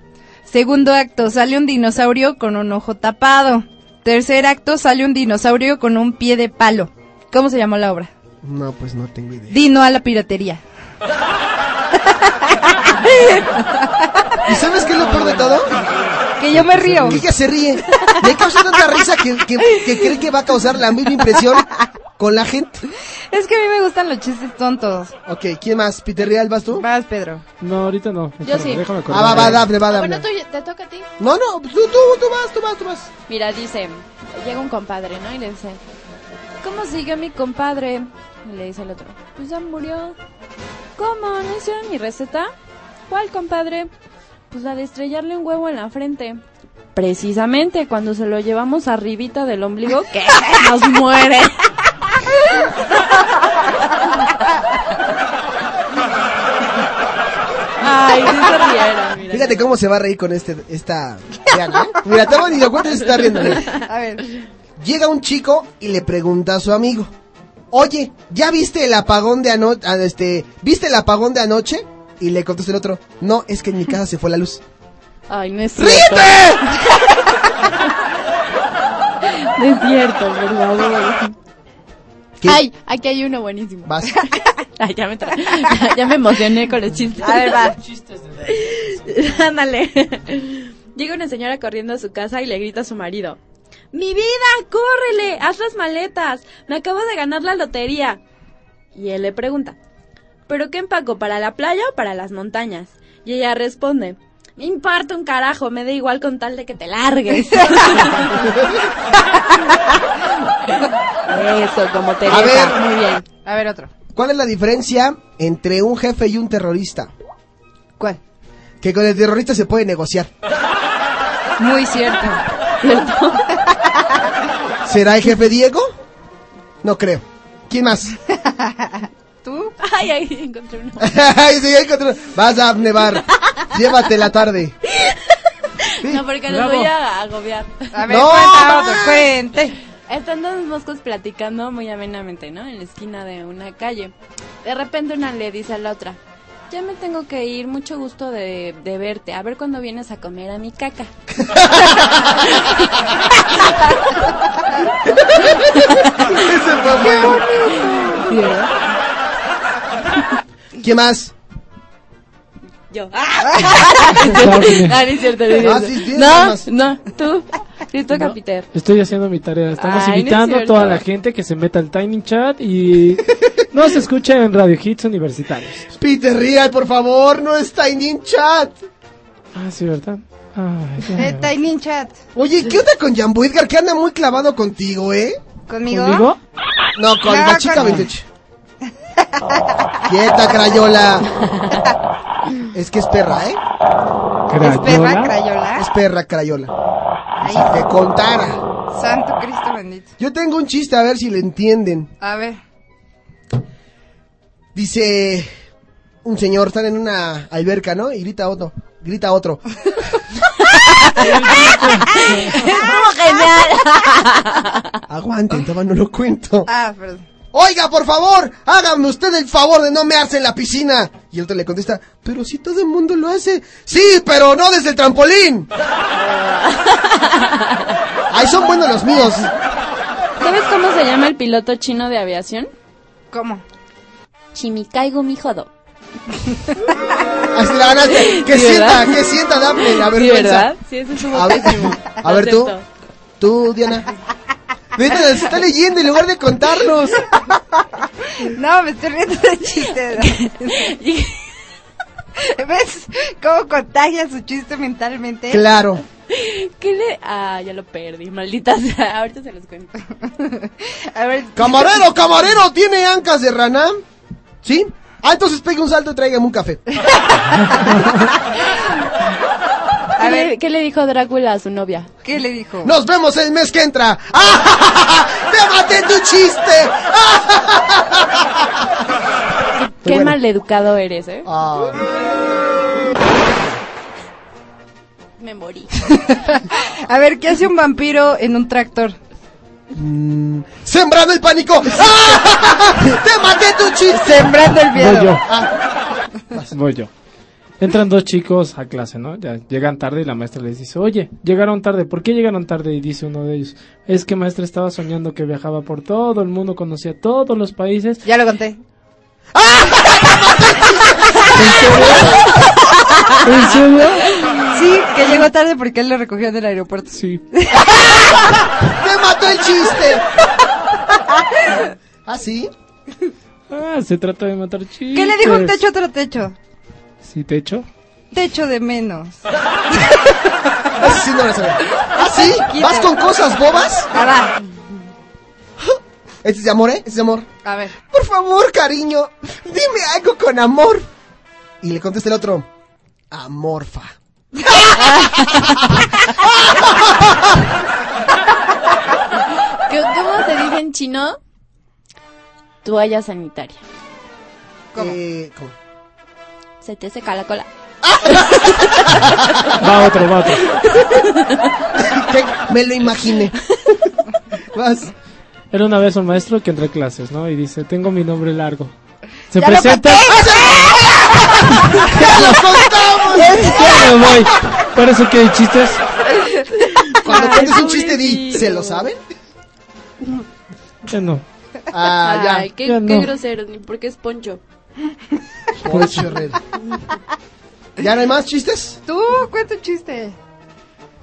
Speaker 9: Segundo acto, sale un dinosaurio con un ojo tapado. Tercer acto, sale un dinosaurio con un pie de palo. ¿Cómo se llamó la obra?
Speaker 1: No, pues no tengo idea.
Speaker 9: Dino a la piratería.
Speaker 1: ¿Y sabes qué es lo peor de todo?
Speaker 9: Que yo me río.
Speaker 1: Que ella se ríe. Me causa tanta risa que, que, que cree que va a causar la misma impresión con la gente.
Speaker 9: Es que a mí me gustan los chistes tontos.
Speaker 1: Ok, ¿quién más? ¿Peter Real, vas tú?
Speaker 9: Vas, Pedro.
Speaker 13: No, ahorita no.
Speaker 10: Yo
Speaker 13: Espérame,
Speaker 10: sí.
Speaker 13: Déjame
Speaker 1: Ah, va, va, Dafne, va, Dafne.
Speaker 10: Bueno, tú, te toca a ti.
Speaker 1: No, no, tú, tú, tú vas, tú vas, tú vas.
Speaker 10: Mira, dice, llega un compadre, ¿no? Y le dice, ¿cómo sigue mi compadre? Y le dice el otro, pues ya murió. ¿Cómo? ¿No hicieron mi receta? ¿Cuál, compadre? Pues la de estrellarle un huevo en la frente. Precisamente cuando se lo llevamos arribita del ombligo, que nos muere. Ay, sí se rieron, mira.
Speaker 1: Fíjate cómo se va a reír con este, esta... Vean, ¿eh? Mira, te voy a lo cuento y se está riendo.
Speaker 9: A ver.
Speaker 1: Llega un chico y le pregunta a su amigo, oye, ¿ya viste el apagón de anoche? Este, ¿Viste el apagón de anoche? Y le contesta el otro, no, es que en mi casa se fue la luz.
Speaker 10: Ay, no es cierto.
Speaker 1: ¡Ríete!
Speaker 10: No es cierto, por favor.
Speaker 1: ¿Qué?
Speaker 10: Ay, aquí hay uno buenísimo.
Speaker 1: Vas.
Speaker 10: Ay, ya me, tra- ya me emocioné con los chistes.
Speaker 9: A ver, va.
Speaker 10: Ándale. Llega una señora corriendo a su casa y le grita a su marido. ¡Mi vida, córrele! ¡Haz las maletas! Me acabo de ganar la lotería. Y él le pregunta, ¿pero qué empaco? ¿Para la playa o para las montañas? Y ella responde, me importa un carajo, me da igual con tal de que te largues. Eso, como Teresa.
Speaker 1: A ver.
Speaker 10: Muy bien.
Speaker 9: A ver, otro.
Speaker 1: ¿Cuál es la diferencia entre un jefe y un terrorista?
Speaker 9: ¿Cuál?
Speaker 1: Que con el terrorista se puede negociar.
Speaker 9: Muy cierto.
Speaker 1: ¿Será el jefe Diego? No creo. ¿Quién más?
Speaker 9: ¿Tú?
Speaker 10: Ay, ahí encontré uno.
Speaker 1: Ay, sí, ahí encontré- Vas a nevar. Llévate la tarde.
Speaker 10: No, porque los voy a agobiar.
Speaker 9: A ver,
Speaker 1: No,
Speaker 9: cuenta.
Speaker 10: Están dos moscos platicando muy amenamente, ¿no? En la esquina de una calle. De repente una le dice a la otra, ya me tengo que ir, mucho gusto de, de verte. A ver cuándo vienes a comer a mi caca.
Speaker 1: Ese fue bueno. ¿Quién más?
Speaker 10: Yo. Ah, no es cierto, no es
Speaker 1: Ah,
Speaker 10: cierto.
Speaker 1: sí,
Speaker 10: No, no, tú. Sí, toca, Peter.
Speaker 13: Estoy haciendo mi tarea. Estamos
Speaker 10: Ay, no es
Speaker 13: invitando a toda la gente que se meta al Tiny Chat y nos escuche en Radio Hits Universitarios.
Speaker 1: Peter Real, por favor, no está en in chat.
Speaker 13: Ah, sí, ¿verdad? Ay.
Speaker 9: Eh, Tiny Chat.
Speaker 1: Oye, ¿qué onda con Jambo Edgar? Que anda muy clavado contigo, ¿eh?
Speaker 9: ¿Conmigo?
Speaker 13: ¿Conmigo?
Speaker 1: No, con
Speaker 9: No,
Speaker 1: la chica
Speaker 9: con-
Speaker 1: 28. Quieta, Crayola. Es que es perra, ¿eh?
Speaker 9: ¿Es perra, Crayola?
Speaker 1: Es perra, Crayola.
Speaker 9: Ahí.
Speaker 1: Si te contara.
Speaker 9: Santo Cristo bendito.
Speaker 1: Yo tengo un chiste, a ver si le entienden.
Speaker 9: A ver.
Speaker 1: Dice un señor, están en una alberca, ¿no? Y grita otro, grita otro.
Speaker 10: ¡Estuvo genial!
Speaker 1: Aguanten, todavía no lo cuento.
Speaker 9: Ah, perdón.
Speaker 1: Oiga, por favor, hágame usted el favor de no mearse en la piscina. Y el otro le contesta, pero si todo el mundo lo hace. Sí, pero no desde el trampolín. Ay, son buenos los míos.
Speaker 10: ¿Sabes cómo se llama el piloto chino de aviación?
Speaker 9: ¿Cómo?
Speaker 10: Chimicaigo Mijodo.
Speaker 1: Así la ganaste. Que
Speaker 10: Sí,
Speaker 1: sienta,
Speaker 10: ¿verdad?
Speaker 1: que sienta, dame la
Speaker 10: Sí,
Speaker 1: vergüenza.
Speaker 10: ¿verdad? Sí, eso estuvo
Speaker 1: A ver, a ver tú, tú, Diana. Neta, se está leyendo en lugar de contarnos.
Speaker 9: No, me estoy riendo de chistes. ¿Ves cómo contagia su chiste mentalmente?
Speaker 1: Claro.
Speaker 10: ¿Qué le...? Ah, ya lo perdí, maldita sea. Ahorita se los cuento.
Speaker 9: A ver.
Speaker 1: Camarero, camarero, ¿tiene ancas de rana? ¿Sí? Ah, entonces pegue un salto y tráigame un café.
Speaker 10: ¿Qué, le, qué le dijo Drácula a su novia?
Speaker 9: ¿Qué le dijo?
Speaker 1: Nos vemos el mes que entra. ¡Ah! ¡Te maté tu chiste!
Speaker 10: Qué
Speaker 1: bueno.
Speaker 10: maleducado eres, ¿eh?
Speaker 1: Ah.
Speaker 10: Me morí.
Speaker 9: A ver, ¿qué hace un vampiro en un tractor?
Speaker 1: Mm, ¡Sembrando el pánico! ¡Ah! ¡Te maté tu chiste!
Speaker 9: Sembrando el
Speaker 13: Voy
Speaker 9: miedo.
Speaker 13: yo.
Speaker 1: Ah,
Speaker 13: Voy yo.
Speaker 3: Entran dos chicos a clase, ¿no? Ya llegan tarde y la maestra les dice, oye, llegaron tarde, ¿por qué llegaron tarde? Y dice uno de ellos, es que maestra estaba soñando que viajaba por todo el mundo, conocía todos los países.
Speaker 9: Ya lo conté.
Speaker 3: ¿En serio?
Speaker 9: Sí, que llegó tarde porque él lo recogió del aeropuerto.
Speaker 3: Sí.
Speaker 1: ¡Me mató el chiste! ¿Ah, sí?
Speaker 3: Ah, se trata de matar chistes.
Speaker 9: ¿Qué le dijo un techo a otro techo?
Speaker 3: ¿Sí, techo?
Speaker 9: Techo de menos.
Speaker 1: Ese sí no lo sabía. ¿Ah, sí? ¿Vas con cosas bobas?
Speaker 9: Ah, va.
Speaker 1: ¿Este es de amor, eh? ¿Este es de amor?
Speaker 9: A ver.
Speaker 1: Por favor, cariño, dime algo con amor. Y le contesta el otro, amorfa.
Speaker 10: ¿Qué- ¿Cómo se dice en chino? Toalla sanitaria.
Speaker 1: ¿Cómo? Eh, ¿cómo?
Speaker 10: Se te seca la cola.
Speaker 3: Va otro, va otro.
Speaker 1: Me lo imaginé. Vas.
Speaker 3: Era una vez un maestro que entra a clases, ¿no? Y dice, tengo mi nombre largo. Se
Speaker 1: ¡Ya lo
Speaker 3: presenta...
Speaker 1: ¡Ya lo contamos!
Speaker 3: Ya me voy. Por eso que hay chistes.
Speaker 1: Cuando cuentes un chiste, di, ¿se lo saben?
Speaker 3: Ya no.
Speaker 1: Ah, ya.
Speaker 10: Ay, qué,
Speaker 3: Ya
Speaker 10: qué
Speaker 3: no.
Speaker 10: grosero, ni porque es poncho.
Speaker 1: Poncho. ¿Ya no hay más chistes?
Speaker 9: Tú, cuenta un chiste.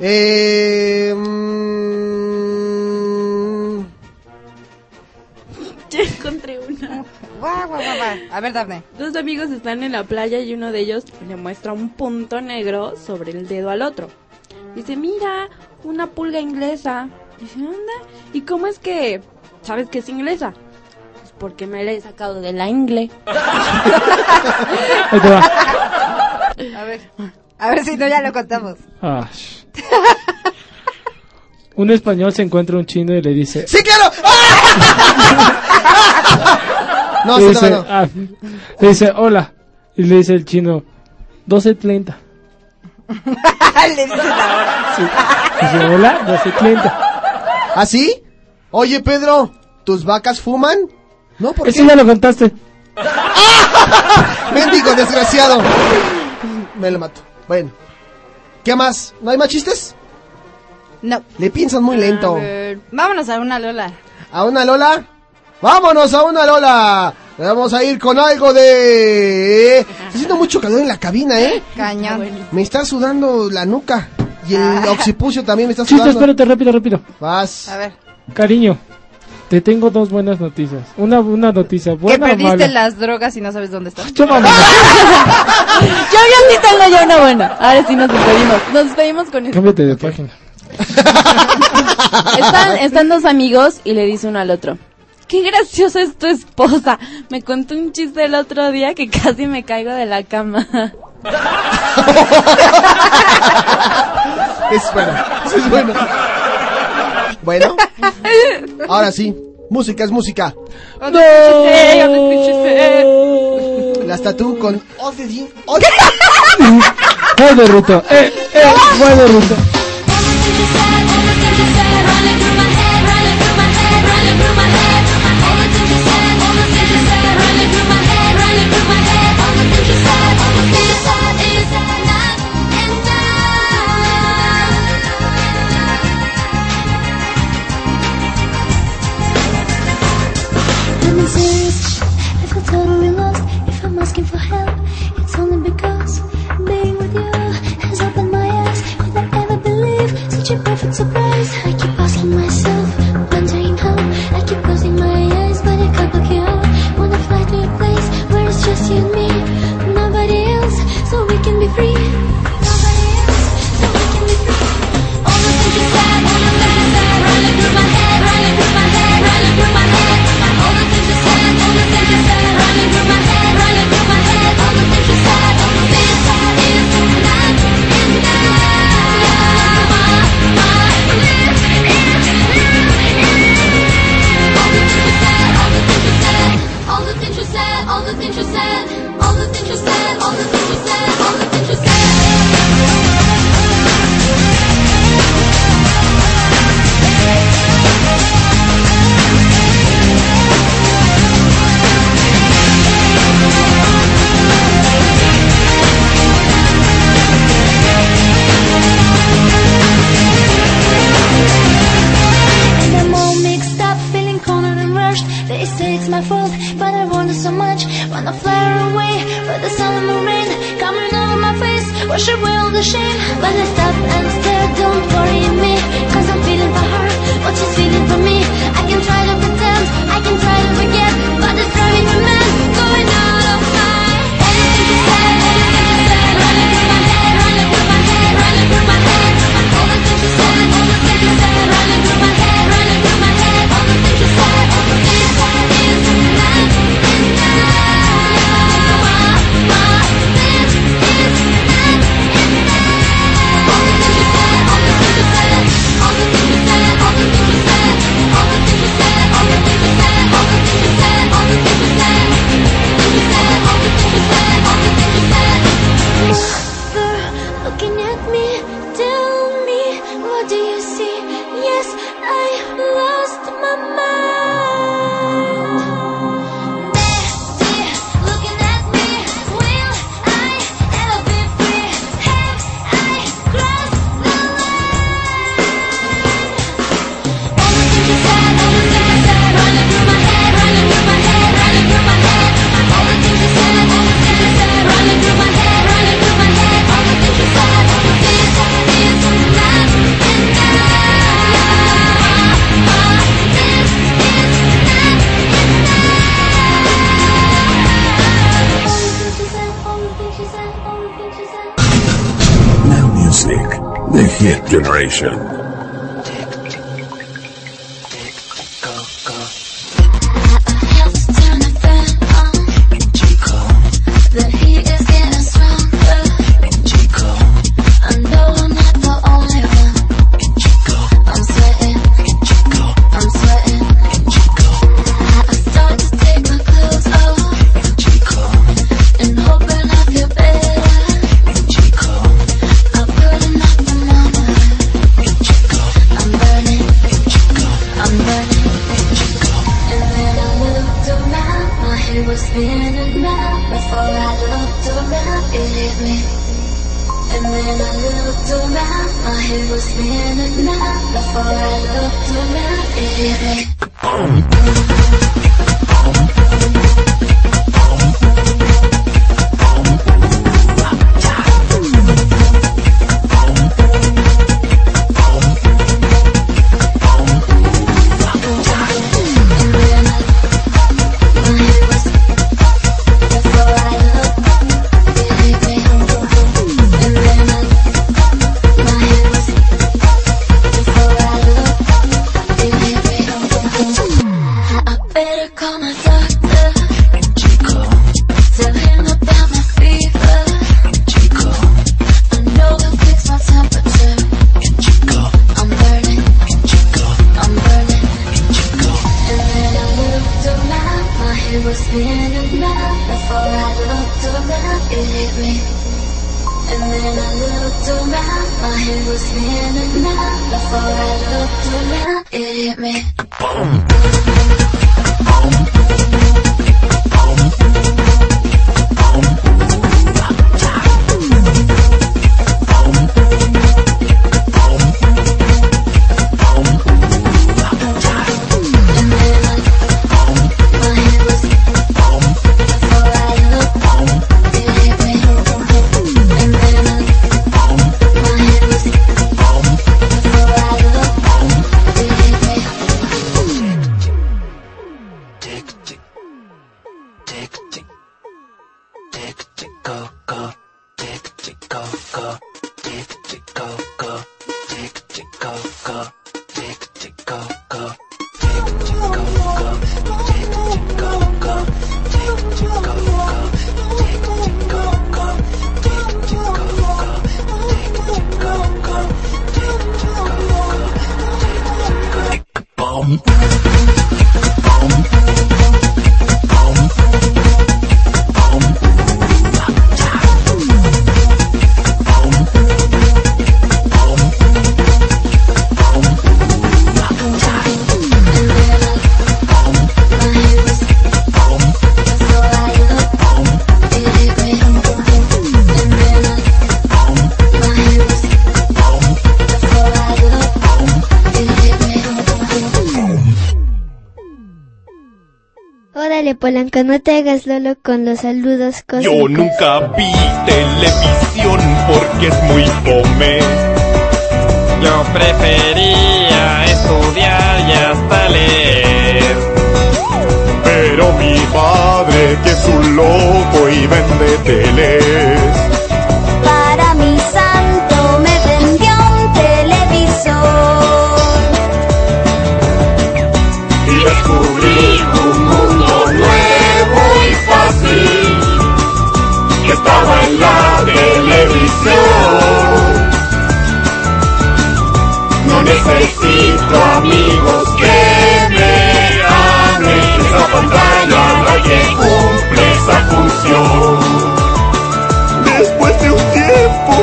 Speaker 1: Eh, mm,
Speaker 10: Ya encontré una.
Speaker 9: Guau, guau, guau, guau. A ver, Dafne.
Speaker 18: Dos amigos están en la playa y uno de ellos le muestra un punto negro sobre el dedo al otro. Dice, mira, una pulga inglesa. Dice, anda, ¿y cómo es que sabes que es inglesa? Porque me la he sacado de la ingle.
Speaker 3: Ahí te va.
Speaker 9: A ver. A ver si no ya lo contamos.
Speaker 3: Ah, Un español se encuentra un chino y le dice...
Speaker 1: ¡Sí, claro! No,
Speaker 3: le
Speaker 1: sí,
Speaker 3: dice,
Speaker 1: no, no.
Speaker 3: ah, le dice, hola. Y le dice el chino, 12.30.
Speaker 9: le dices ahora.
Speaker 3: Sí. Dice, hola, 12.30.
Speaker 1: ¿Ah, sí? Oye, Pedro, ¿tus vacas fuman? No, ¿por
Speaker 3: Eso
Speaker 1: qué?
Speaker 3: ya lo contaste.
Speaker 1: Mendigo desgraciado. Me lo mato. Bueno. ¿Qué más? ¿No hay más chistes?
Speaker 9: No.
Speaker 1: Le piensan muy lento.
Speaker 9: A ver, Vámonos a una Lola.
Speaker 1: ¿A una Lola? ¡Vámonos a una Lola! Vamos a ir con algo de... Está haciendo mucho calor en la cabina, ¿eh?
Speaker 9: Cañón.
Speaker 1: Me está sudando la nuca. Y el
Speaker 9: Ah.
Speaker 1: occipucio también me está
Speaker 3: Chiste,
Speaker 1: sudando.
Speaker 3: espérate, rápido, rápido.
Speaker 1: Vas.
Speaker 9: A ver.
Speaker 3: Cariño, te tengo dos buenas noticias. Una, una noticia
Speaker 9: Que
Speaker 3: buena o
Speaker 9: perdiste
Speaker 3: mala.
Speaker 9: las drogas y no sabes dónde están.
Speaker 3: Yo, mamá.
Speaker 10: Yo ya sí tengo ya una buena. Ahora sí nos despedimos. Nos despedimos con esto.
Speaker 3: Cámbiate de página.
Speaker 10: Están, están dos amigos y le dice uno al otro. Qué graciosa es tu esposa. Me contó un chiste el otro día que casi me caigo de la cama.
Speaker 1: Es bueno. eso es bueno. Bueno. Ahora sí. Música es música.
Speaker 9: ¿Dónde escuché? ¿Dónde escuché?
Speaker 1: Las tatú con...
Speaker 3: De ruto. Eh, eh, fue de ruto.
Speaker 19: i
Speaker 3: love lo
Speaker 4: tomaré. Polanco, no te hagas Lolo con los saludos cósmicos.
Speaker 20: Yo nunca vi televisión porque es muy fome.
Speaker 21: Yo prefería estudiar y hasta leer.
Speaker 20: Pero mi padre, que es un loco y vende teles.
Speaker 5: Para mi santo me vendió un televisor.
Speaker 20: Y descubrí estaba en la televisión. No necesito amigos que me amen, esa pantalla la que cumple esa función. Después de un tiempo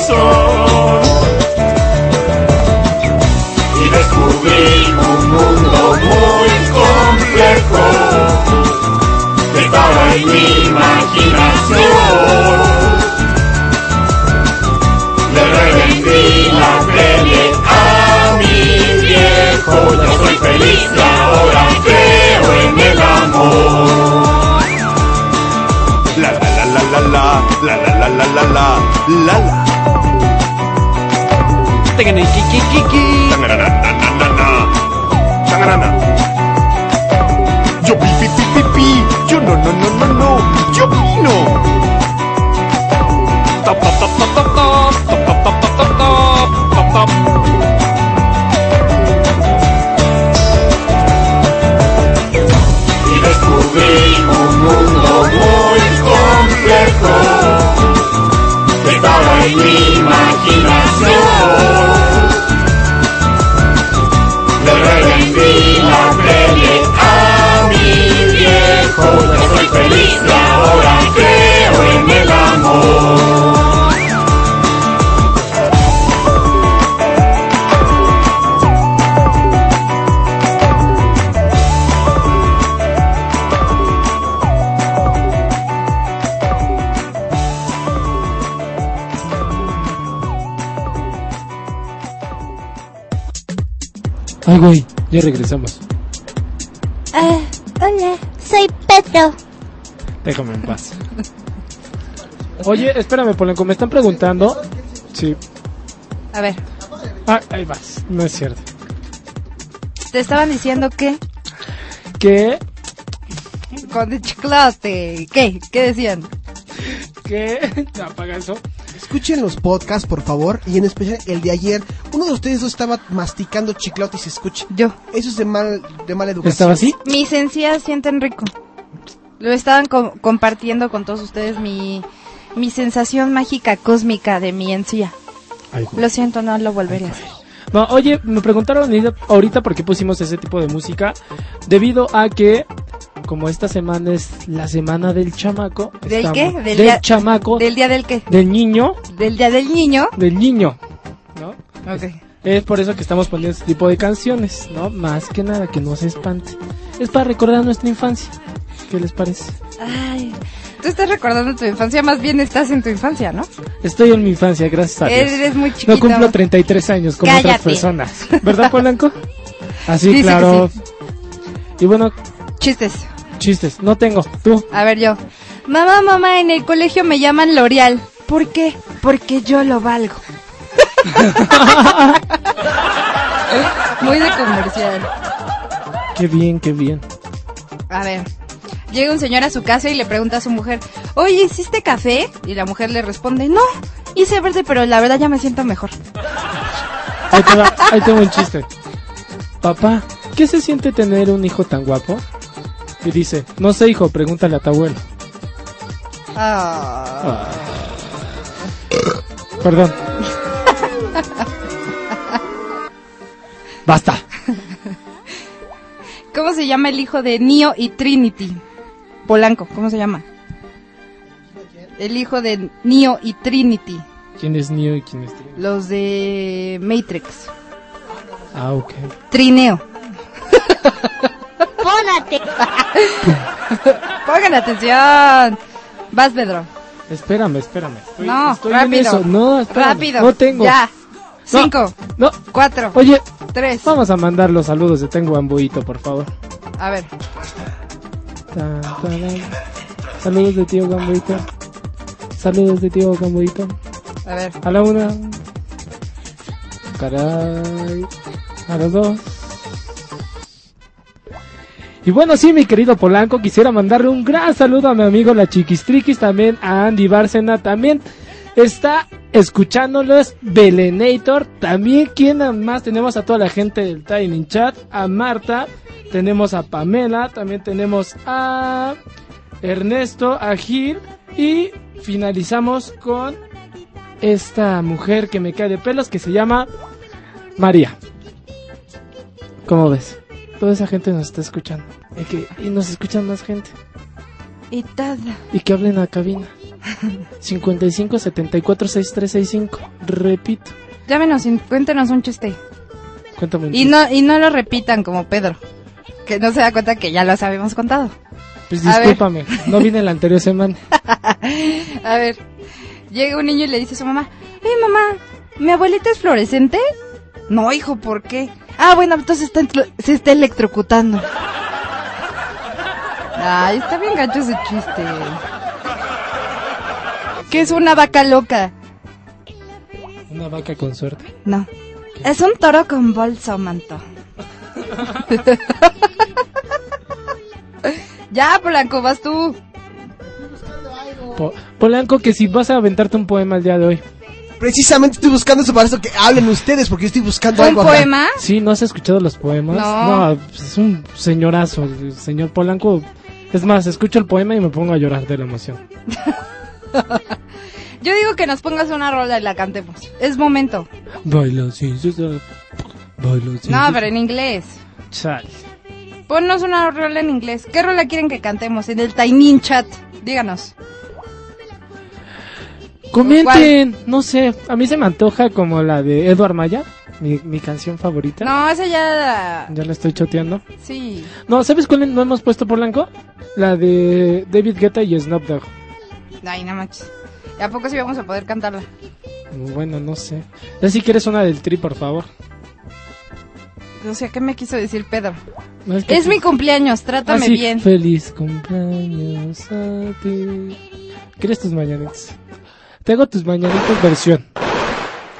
Speaker 20: Y descubrí un mundo muy complejo. que Estaba en mi imaginación. Le revendí la tele a mi viejo. Yo soy feliz y ahora creo en el amor. La la la la la la la la la la la la na. Tangarana. Yo pi pi pi pi pi. Yo no no no no no. Yo vino. Top top top top top top top top top top top top top top. Y descubrí un mundo muy complejo que estaba en mi imaginación. Le revendí la tele a mi viejo. Yo soy feliz y ahora creo en el amor.
Speaker 13: Ay, güey, ya regresamos.
Speaker 4: Ah, hola, soy Pedro.
Speaker 13: Déjame en paz. Oye, espérame, Polanco, me están preguntando. Sí.
Speaker 9: A ver,
Speaker 13: Ah, ahí vas. No es cierto.
Speaker 9: te estaban diciendo que
Speaker 13: Que,
Speaker 9: con el chiclote. ¿Qué? ¿Qué decían?
Speaker 13: que, apaga eso.
Speaker 1: Escuchen los podcasts, por favor, y en especial el de ayer. Uno de ustedes dos estaba masticando chiclote y se escucha.
Speaker 9: Yo.
Speaker 1: Eso es de mal, de mala educación.
Speaker 13: ¿Estaba así?
Speaker 9: Mis encías sienten rico. Lo estaban co- compartiendo con todos ustedes mi, mi sensación mágica cósmica de mi encía.
Speaker 13: Ay.
Speaker 9: Lo siento, no lo volveré a hacer.
Speaker 13: No, oye, me preguntaron ahorita- por qué pusimos ese tipo de música. Debido a que, como esta semana es la semana del chamaco.
Speaker 9: ¿Del
Speaker 13: estamos-
Speaker 9: qué?
Speaker 13: Del,
Speaker 9: día-
Speaker 13: chamaco.
Speaker 9: ¿Del día del qué?
Speaker 13: Del niño.
Speaker 9: Del día del niño.
Speaker 13: Del niño. ¿No?
Speaker 9: Ok.
Speaker 13: Es por eso que estamos poniendo este tipo de canciones, ¿no? Más que nada, que no se espante. Es para recordar nuestra infancia. ¿Qué les parece?
Speaker 9: Ay, tú estás recordando tu infancia, más bien estás en tu infancia, ¿no?
Speaker 13: Estoy en mi infancia, gracias a Dios.
Speaker 9: Eres muy chiquito.
Speaker 13: No cumplo 33 años como otras personas. ¿Verdad, Polanco? Así,
Speaker 9: Dice
Speaker 13: claro. Y bueno,
Speaker 9: Chistes.
Speaker 13: chistes. No tengo. Tú.
Speaker 9: A ver yo. Mamá, mamá, en el colegio me llaman L'Oreal. ¿Por qué? Porque yo lo valgo. Muy de comercial.
Speaker 13: Qué bien, qué bien.
Speaker 9: A ver. Llega un señor a su casa y le pregunta a su mujer, oye, ¿hiciste café? Y la mujer le responde, no, hice verde, pero la verdad ya me siento mejor.
Speaker 13: Ahí, te va- ahí tengo un chiste. Papá, ¿qué se siente tener un hijo tan guapo? Y dice, no sé, hijo, pregúntale a tu abuelo.
Speaker 9: Ah.
Speaker 13: Perdón. Basta.
Speaker 9: ¿Cómo se llama el hijo de Neo y Trinity? Polanco, ¿cómo se llama? El hijo de Neo y Trinity,
Speaker 13: ¿Quién es Neo y quién es Trinity?
Speaker 9: los de Matrix.
Speaker 13: Ah, ok.
Speaker 9: Trineo.
Speaker 4: Pónate.
Speaker 9: Pongan atención. Vas, Pedro.
Speaker 13: Espérame, espérame. Estoy-
Speaker 9: no,
Speaker 13: estoy en
Speaker 9: rápido.
Speaker 13: eso. No, espérame.
Speaker 9: Rápido.
Speaker 13: No tengo.
Speaker 9: Ya. Cinco.
Speaker 13: No.
Speaker 9: Cuatro.
Speaker 13: Oye.
Speaker 9: Tres.
Speaker 13: Vamos a mandar los saludos de Tengo Bambuito, por favor.
Speaker 9: A ver.
Speaker 13: Tan. Saludos de tío Gambuito. Saludos de tío Gambuito.
Speaker 9: A ver.
Speaker 13: A la una. Caray. A las dos. Y bueno, sí, mi querido Polanco, quisiera mandarle un gran saludo a mi amigo La Chiquistriquis, también a Andy Bárcena, también está escuchándolos Belenator, también quien más tenemos a toda la gente del Tiny Chat, a Marta, tenemos a Pamela, también tenemos a Ernesto, a Gil y finalizamos con esta mujer que me cae de pelos que se llama María. ¿Cómo ves? Toda esa gente nos está escuchando. Y, que, y nos escuchan más gente.
Speaker 9: Y todo.
Speaker 13: Y que hablen a cabina. 55 74 6365. Repito.
Speaker 9: Llámenos y cuéntenos un chiste.
Speaker 13: Cuéntame un
Speaker 9: Y
Speaker 13: chiste.
Speaker 9: no, y no lo repitan como Pedro. Que no se da cuenta que ya los habíamos contado.
Speaker 13: Pues discúlpame. No vine la anterior semana.
Speaker 9: A ver, llega un niño y le dice a su mamá, Oye mamá, ¿mi abuelita es fluorescente? No, hijo, ¿por qué? Ah, bueno, entonces está se está electrocutando. Ay, está bien gacho ese chiste. ¿Qué es una vaca loca?
Speaker 13: Una vaca con suerte.
Speaker 9: No. Es un toro con bolso, manto. ya, Polanco, vas tú.
Speaker 13: Po- Polanco, que si vas a aventarte un poema el día de hoy.
Speaker 1: Precisamente estoy buscando eso para eso que hablen ustedes, porque yo estoy buscando algo acá.
Speaker 13: Sí, ¿no has escuchado los poemas?
Speaker 1: No.
Speaker 13: es un señorazo, el señor Polanco. Es más, escucho el poema y me pongo a llorar de la emoción.
Speaker 9: Yo digo que nos pongas una rola y la cantemos. Es momento.
Speaker 13: Baila sin cesar, baila sin
Speaker 9: No, pero en inglés.
Speaker 13: Chale.
Speaker 9: Ponnos una rola en inglés. ¿Qué rola quieren que cantemos? En el Tiny Chat. Díganos.
Speaker 13: Comenten, no sé, a mí se me antoja como la de Edward Maya, mi, mi canción favorita.
Speaker 9: No, esa ya...
Speaker 13: Ya la estoy choteando.
Speaker 9: Sí.
Speaker 13: No, ¿sabes cuál no hemos puesto Polanco? La de David Guetta y Snoop Dogg.
Speaker 9: Ay, no manches. ¿Y a poco sí vamos a poder cantarla?
Speaker 13: Bueno, no sé. Ya si quieres una del tri, por favor.
Speaker 9: O sea, ¿qué me quiso decir Pedro?
Speaker 13: No, es que-
Speaker 9: Es mi cumpleaños, trátame
Speaker 13: Ah, sí,
Speaker 9: bien.
Speaker 13: Feliz cumpleaños a ti. ¿Quieres tus mañanitas? Te hago tus mañanitas versión.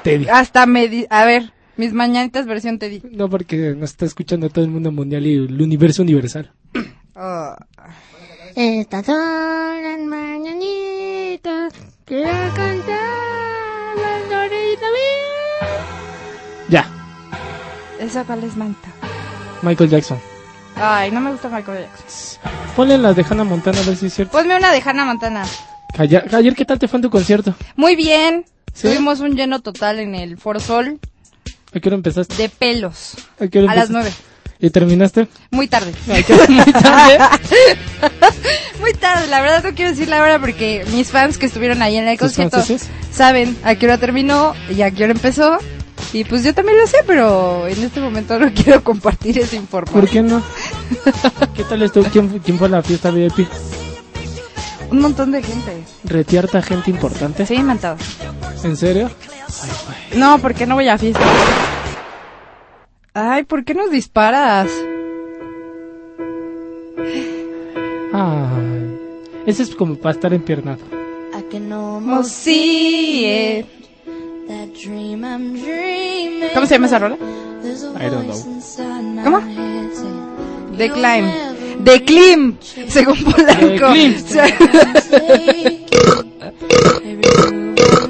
Speaker 13: Teddy.
Speaker 9: Hasta me... di- A ver, mis mañanitas versión te di.
Speaker 13: No, porque nos está escuchando todo el mundo mundial y el universo universal.
Speaker 9: Oh.
Speaker 4: Estas son las mañanitas que cantar la Dorita
Speaker 13: Ya,
Speaker 9: ¿Esa cuál es manta?
Speaker 13: Michael Jackson.
Speaker 9: Ay, no me gusta Michael Jackson.
Speaker 13: Ponle las de Hannah Montana a ver si es cierto.
Speaker 9: Ponme una de Hannah Montana.
Speaker 13: Ayer, ayer, ¿qué tal te fue en tu concierto?
Speaker 9: Muy bien.
Speaker 13: ¿Sí?
Speaker 9: Tuvimos un lleno total en el Foro Sol
Speaker 13: ¿A qué hora empezaste?
Speaker 9: de pelos.
Speaker 13: ¿A, qué hora
Speaker 9: A las nueve.
Speaker 13: ¿Y terminaste?
Speaker 9: Muy tarde.
Speaker 13: Muy tarde.
Speaker 9: Muy tarde, la verdad no quiero decir la hora porque mis fans que estuvieron ahí en el
Speaker 13: ¿Tus
Speaker 9: concierto
Speaker 13: franceses?
Speaker 9: saben a qué hora terminó y a qué hora empezó. Y pues yo también lo sé, pero en este momento no quiero compartir esa información.
Speaker 13: ¿Por qué no? ¿Qué tal estuvo? ¿Quién, fu- quién fue a la fiesta VIP?
Speaker 9: Un montón de gente.
Speaker 13: ¿Retierta gente importante?
Speaker 9: Sí, mantado.
Speaker 13: ¿En serio?
Speaker 9: No, porque no voy a fiesta. Ay, ¿por qué nos disparas?
Speaker 13: Ay. Ese es como para estar empiernado.
Speaker 12: I can
Speaker 9: Como
Speaker 12: almost
Speaker 9: sí, eh.
Speaker 12: that dream I'm dreaming.
Speaker 9: ¿Cómo se llama esa rola?
Speaker 13: I don't know.
Speaker 9: ¿Cómo? The Climb. The Clim, según Polanco.
Speaker 13: The Clim.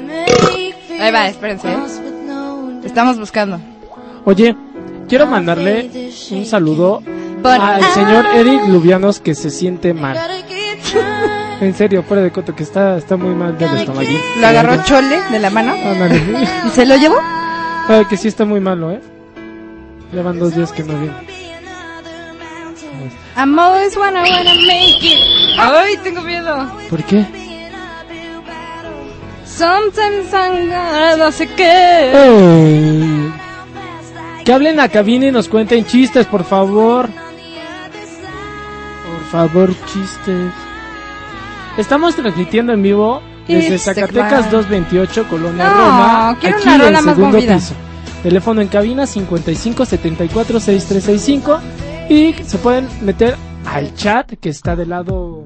Speaker 9: Ahí va, espérense. ¿eh? Estamos buscando.
Speaker 13: Oye, quiero mandarle un saludo
Speaker 9: Por-
Speaker 13: al señor Eric Lubianos que se siente mal. En serio, fuera de coto, que está, está muy mal del estómago.
Speaker 9: Lo agarró Chole de la mano y se lo llevó.
Speaker 13: Ay, que sí está muy malo, ¿eh? Llevan dos días que no viene.
Speaker 9: I'm always wanna wanna make it. Ay, tengo miedo.
Speaker 13: ¿Por qué?
Speaker 9: Sometimes I'm gonna no sé qué.
Speaker 13: Ay. Que hablen a cabina y nos cuenten chistes, por favor. Por favor, chistes. Estamos transmitiendo en vivo desde
Speaker 9: It's the
Speaker 13: Zacatecas
Speaker 9: clown.
Speaker 13: 228, Colonia
Speaker 9: No,
Speaker 13: Roma.
Speaker 9: quiero
Speaker 13: aquí
Speaker 9: una
Speaker 13: en el
Speaker 9: más
Speaker 13: segundo
Speaker 9: movida.
Speaker 13: piso. Teléfono en cabina 55 74 6365 y se pueden meter al chat que está del lado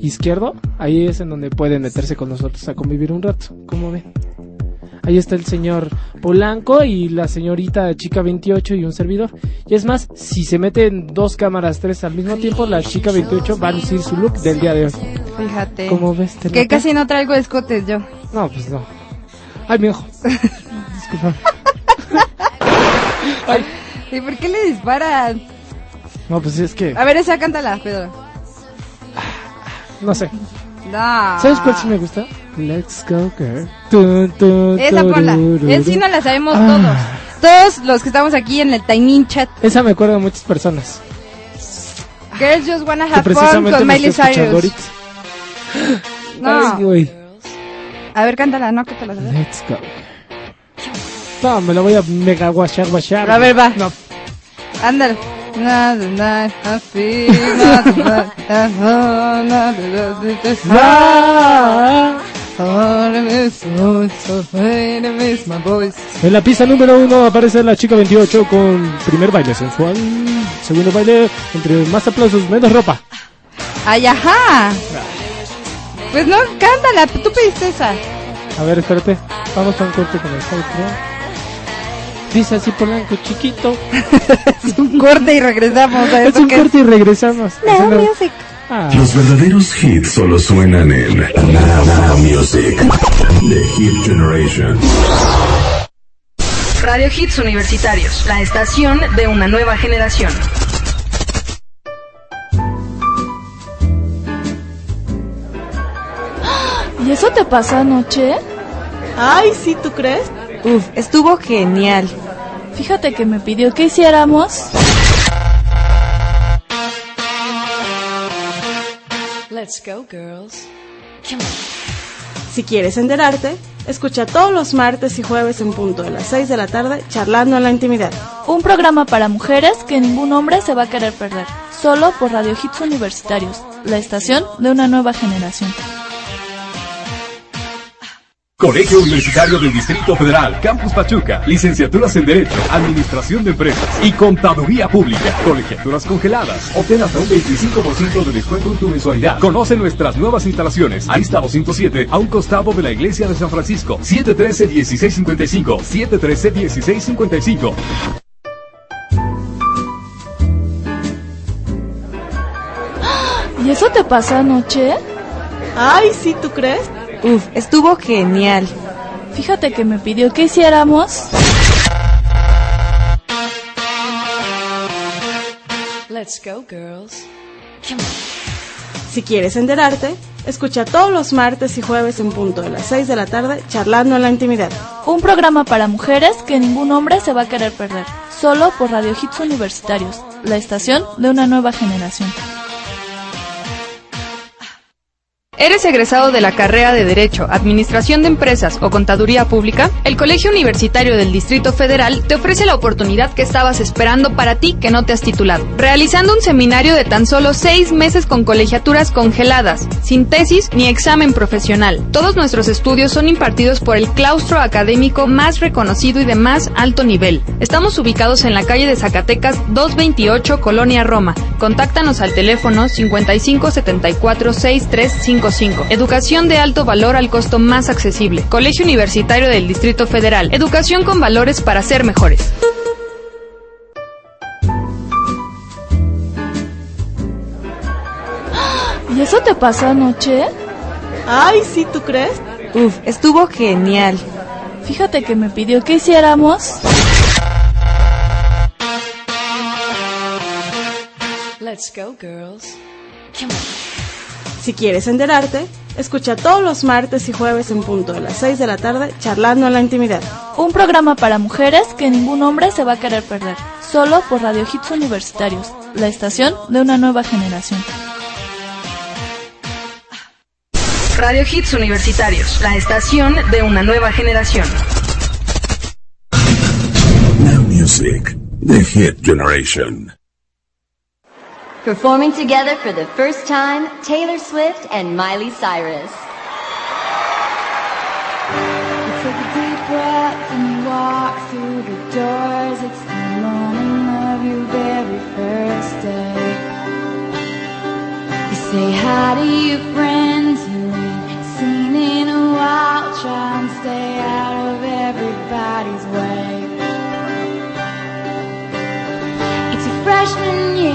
Speaker 13: izquierdo. Ahí es en donde pueden meterse con nosotros a convivir un rato. ¿Cómo ven? Ahí está el señor Polanco y la señorita chica 28 y un servidor. Y es más, si se meten dos cámaras, tres al mismo tiempo, la chica 28 va a lucir su look del día de hoy.
Speaker 9: Fíjate.
Speaker 13: ¿Cómo ves? ¿Te
Speaker 9: Que casi no traigo escotes yo.
Speaker 13: No, pues no. Ay, mi ojo. Disculpa.
Speaker 9: ¿Y por qué le disparan?
Speaker 13: No, pues es que...
Speaker 9: A ver, esa cántala, Pedro.
Speaker 13: No sé.
Speaker 9: No.
Speaker 13: ¿Sabes cuál sí me gusta? Let's go, girl. Tun, tun,
Speaker 9: Esa
Speaker 13: turururu.
Speaker 9: Es sí no la sabemos
Speaker 13: Ah.
Speaker 9: todos. Todos los que estamos aquí en el Tiny Chat.
Speaker 13: Esa me acuerda a muchas personas.
Speaker 9: Girls Just Wanna Have Fun con Miley Cyrus.
Speaker 13: Ay,
Speaker 9: No. A ver, cántala, no, que te la sabes.
Speaker 13: Let's go. No, me la voy a mega guachar, guachar.
Speaker 9: A ver, va.
Speaker 13: No.
Speaker 9: Ándale.
Speaker 13: En la pista número uno aparece la chica 28 con primer baile sensual. Segundo baile, entre más aplausos, menos ropa.
Speaker 9: Ay, ajá. Pues no, cántala, tú pediste esa.
Speaker 13: A ver, espérate. Vamos a un corte con el outro. Dice así Polanco, chiquito.
Speaker 9: es un corte y regresamos a
Speaker 13: Es un
Speaker 9: que
Speaker 13: corte y regresamos.
Speaker 9: Now
Speaker 13: Haciendo-
Speaker 9: music.
Speaker 13: Ah.
Speaker 3: Los verdaderos hits solo suenan en Now Now Music. The Hit Generation.
Speaker 22: Radio Hits Universitarios, la estación de una nueva generación.
Speaker 16: ¿Y eso te pasó anoche?
Speaker 12: Ay, sí, ¿tú crees?
Speaker 16: Uf, estuvo genial. Fíjate que me pidió que hiciéramos.
Speaker 22: Let's go, girls.
Speaker 12: Si quieres enterarte, escucha todos los martes y jueves en punto de las 6 de la tarde charlando en la intimidad.
Speaker 16: Un programa para mujeres que ningún hombre se va a querer perder. Solo por Radio Hits Universitarios, la estación de una nueva generación.
Speaker 15: Colegio Universitario del Distrito Federal, Campus Pachuca, licenciaturas en Derecho, Administración de Empresas y Contaduría Pública, colegiaturas congeladas. Obtén hasta un 25% de descuento en tu mensualidad. Conoce nuestras nuevas instalaciones. Arista 207, a un costado de la Iglesia de San Francisco. 713-1655, 713-1655.
Speaker 16: ¿Y eso te pasó anoche?
Speaker 12: Ay, sí, ¿tú crees?
Speaker 16: Uf, estuvo genial. Fíjate que me pidió que hiciéramos.
Speaker 22: Let's go, girls.
Speaker 12: Si quieres enterarte, escucha todos los martes y jueves en punto de las 6 de la tarde charlando en la intimidad.
Speaker 16: Un programa para mujeres que ningún hombre se va a querer perder. Solo por Radio Hits Universitarios, la estación de una nueva generación.
Speaker 22: ¿Eres egresado de la carrera de Derecho, Administración de Empresas o Contaduría Pública? El Colegio Universitario del Distrito Federal te ofrece la oportunidad que estabas esperando para ti que no te has titulado, realizando un seminario de tan solo seis meses con colegiaturas congeladas, sin tesis ni examen profesional. Todos nuestros estudios son impartidos por el claustro académico más reconocido y de más alto nivel. Estamos ubicados en la calle de Zacatecas 228, Colonia Roma. Contáctanos al teléfono 55 74 6355. Educación de alto valor al costo más accesible. Colegio Universitario del Distrito Federal. Educación con valores para ser mejores.
Speaker 16: ¿Y eso te pasó anoche?
Speaker 12: Ay, sí, ¿tú crees?
Speaker 16: Uf, estuvo genial. Fíjate que me pidió que hiciéramos.
Speaker 22: Let's go, girls.
Speaker 12: Si quieres enterarte, escucha todos los martes y jueves en punto de las 6 de la tarde Charlando en la Intimidad.
Speaker 16: Un programa para mujeres que ningún hombre se va a querer perder, solo por Radio Hits Universitarios, la estación de una nueva generación.
Speaker 22: Radio Hits Universitarios, la estación de una nueva generación.
Speaker 3: Now music, the hit generation.
Speaker 23: performing together for the first time, Taylor Swift and Miley Cyrus.
Speaker 11: You take a deep breath and you walk through the doors. It's the morning of your very first day. You say hi to your friends you ain't seen in a while. Try and stay out of everybody's way. It's a freshman year.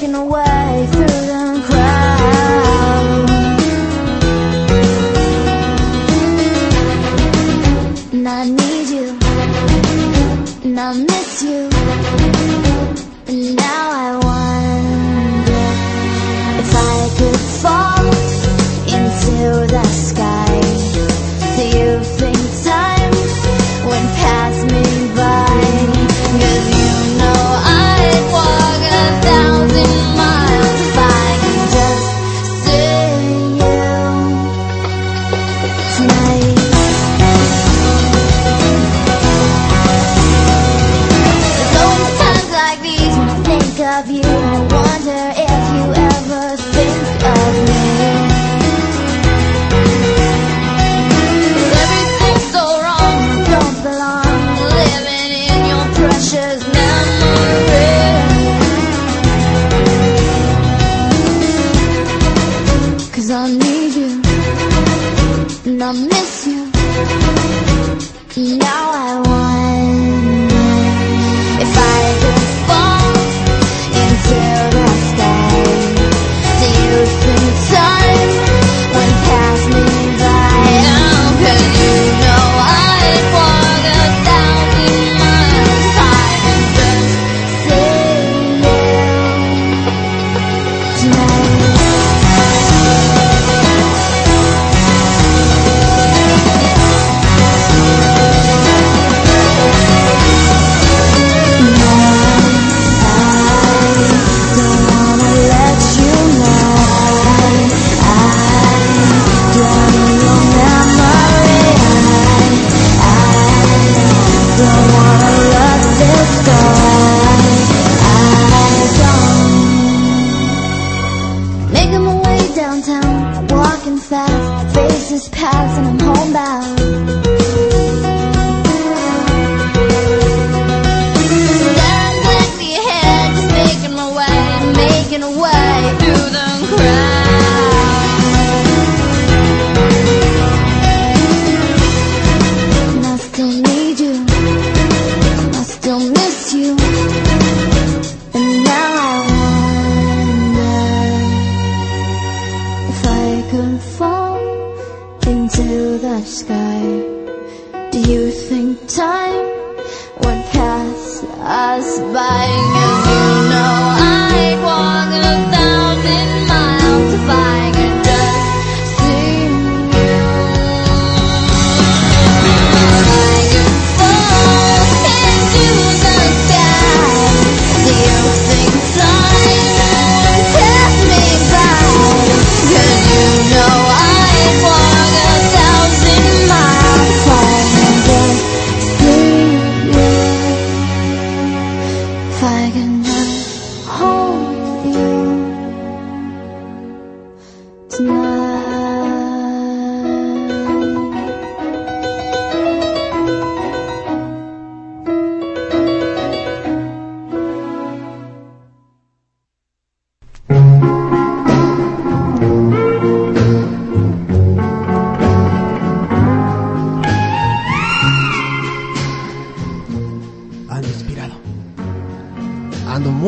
Speaker 3: taken away from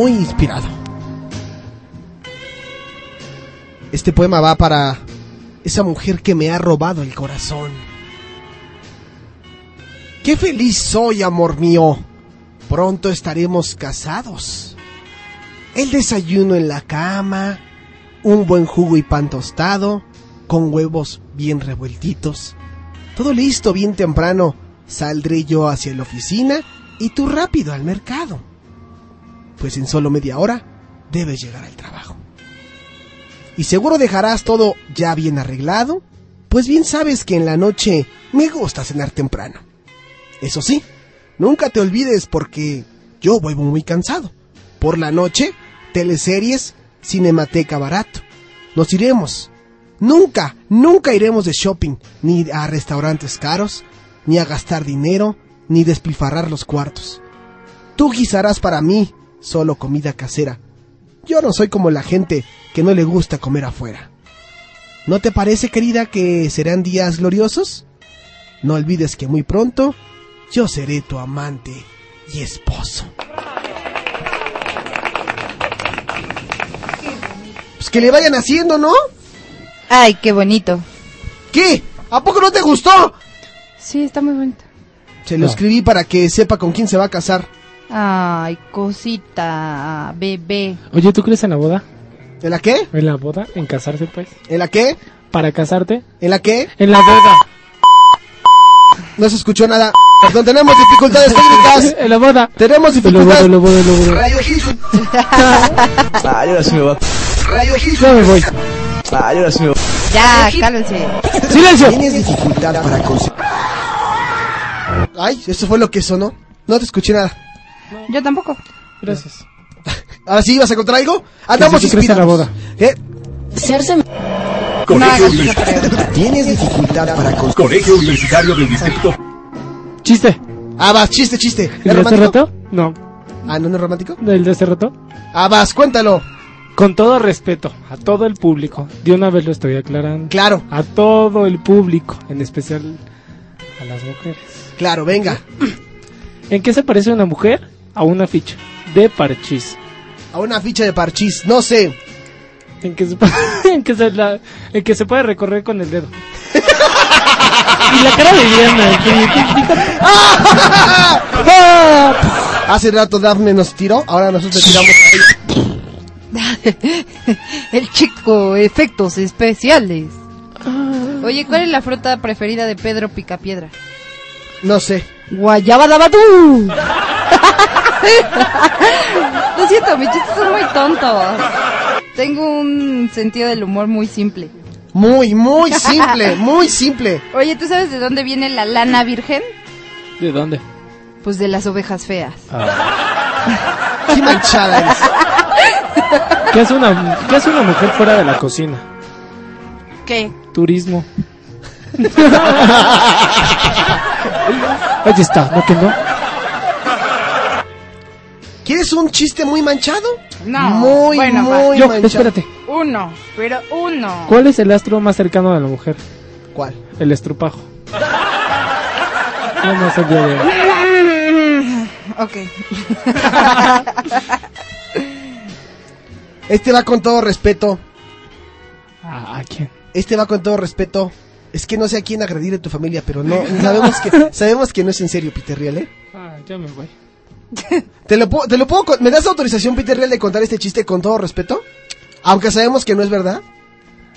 Speaker 3: muy inspirado. Este poema va para esa mujer que me ha robado el corazón. Qué feliz soy, amor mío. Pronto estaremos casados. El desayuno en la cama, un buen jugo y pan tostado, con huevos bien revueltitos. Todo listo bien temprano. Saldré yo hacia la oficina y tú rápido al mercado. Pues en solo media hora debes llegar al trabajo. Y seguro dejarás todo ya bien arreglado, pues bien sabes que en la noche me gusta cenar temprano. Eso sí, nunca te olvides porque yo vuelvo muy cansado. Por la noche, teleseries, cinemateca barato. Nos iremos. Nunca, nunca iremos de shopping, ni a restaurantes caros, ni a gastar dinero, ni despilfarrar los cuartos. Tú guisarás para mí solo comida casera. Yo no soy como la gente que no le gusta comer afuera. ¿No te parece, querida, que serán días gloriosos? No olvides que muy pronto yo seré tu amante y esposo. Pues que le vayan haciendo, ¿no?
Speaker 9: Ay, qué bonito.
Speaker 3: ¿Qué? ¿A poco no te gustó?
Speaker 9: Sí, está muy bonito.
Speaker 3: Se lo
Speaker 13: No.
Speaker 3: escribí para que sepa con quién se va a casar.
Speaker 9: Ay, cosita, bebé.
Speaker 13: Oye, ¿tú crees en la boda?
Speaker 3: ¿En la qué?
Speaker 13: ¿En la boda? ¿En casarse, pues?
Speaker 3: ¿En la qué?
Speaker 13: ¿Para casarte?
Speaker 3: ¿En la qué?
Speaker 13: En la boda.
Speaker 3: No se escuchó nada. Perdón, tenemos dificultades técnicas.
Speaker 13: En la boda.
Speaker 3: Tenemos
Speaker 13: En la boda,
Speaker 3: dificultades.
Speaker 13: en la boda, en la boda.
Speaker 3: Radio.
Speaker 1: Ah, yo ahora sí me voy.
Speaker 3: Radio.
Speaker 13: Ya me voy.
Speaker 1: Ah, yo ahora sí me voy.
Speaker 9: Ya, cálmense.
Speaker 13: ¡Silencio!
Speaker 3: Tienes dificultad para conseguir. Ay, eso fue lo que sonó. No te escuché nada.
Speaker 9: Yo tampoco.
Speaker 13: Gracias.
Speaker 3: Ahora sí, ¿vas a contar algo? Andamos
Speaker 13: en la
Speaker 3: inspirados. ¿Eh?
Speaker 15: Colegio Universitario.
Speaker 3: Tienes dificultad para conseguir.
Speaker 15: Colegio Universitario del Distrito.
Speaker 13: Chiste.
Speaker 3: Ah, vas, chiste, chiste. ¿Es
Speaker 13: ¿El de hace
Speaker 3: romántico?
Speaker 13: rato? No.
Speaker 3: Ah, ¿no, no es romántico?
Speaker 13: ¿El de hace rato?
Speaker 3: Ah, vas, cuéntalo.
Speaker 13: Con todo respeto a todo el público, de una vez lo estoy aclarando.
Speaker 3: Claro.
Speaker 13: A todo el público, en especial a las mujeres.
Speaker 1: Claro, venga.
Speaker 13: ¿En qué se parece una mujer a una ficha de parchís?
Speaker 1: A una ficha de parchís, no sé.
Speaker 13: En que se, pa- en que se, la- en que se puede recorrer con el dedo. y la cara de Diana.
Speaker 1: Hace rato Daphne nos tiró, ahora nosotros tiramos.
Speaker 9: El chico, efectos especiales. Oye, ¿cuál es la fruta preferida de Pedro Picapiedra?
Speaker 1: No sé.
Speaker 9: Guayaba dabadú. Lo siento, mis chistes son muy tontos. Tengo un sentido del humor muy simple.
Speaker 1: Muy, muy simple, muy simple.
Speaker 9: Oye, ¿tú sabes de dónde viene la lana virgen?
Speaker 13: ¿De dónde?
Speaker 9: Pues de las ovejas feas.
Speaker 1: Qué manchada eres.
Speaker 13: ¿Qué hace, una, ¿Qué hace una mujer fuera de la cocina?
Speaker 9: ¿Qué?
Speaker 13: Turismo. Ahí está, ¿no que no?
Speaker 1: ¿Quieres un chiste muy manchado?
Speaker 9: No.
Speaker 1: Muy,
Speaker 9: bueno,
Speaker 1: muy
Speaker 13: Yo,
Speaker 1: manchado.
Speaker 13: espérate.
Speaker 9: Uno, pero uno.
Speaker 13: ¿Cuál es el astro más cercano a la mujer?
Speaker 1: ¿Cuál?
Speaker 13: El estrupajo. No de hoy.
Speaker 9: Ok.
Speaker 1: Este va con todo respeto.
Speaker 13: ¿A a quién?
Speaker 1: Este va con todo respeto. Es que no sé a quién agredir de tu familia, pero no sabemos que sabemos que no es en serio, Peter Riel, ¿eh?
Speaker 13: Ah, ya me voy.
Speaker 1: ¿Te lo, puedo- te lo puedo, ¿Me das autorización, Peter Riel, de contar este chiste con todo respeto? Aunque sabemos que no es verdad.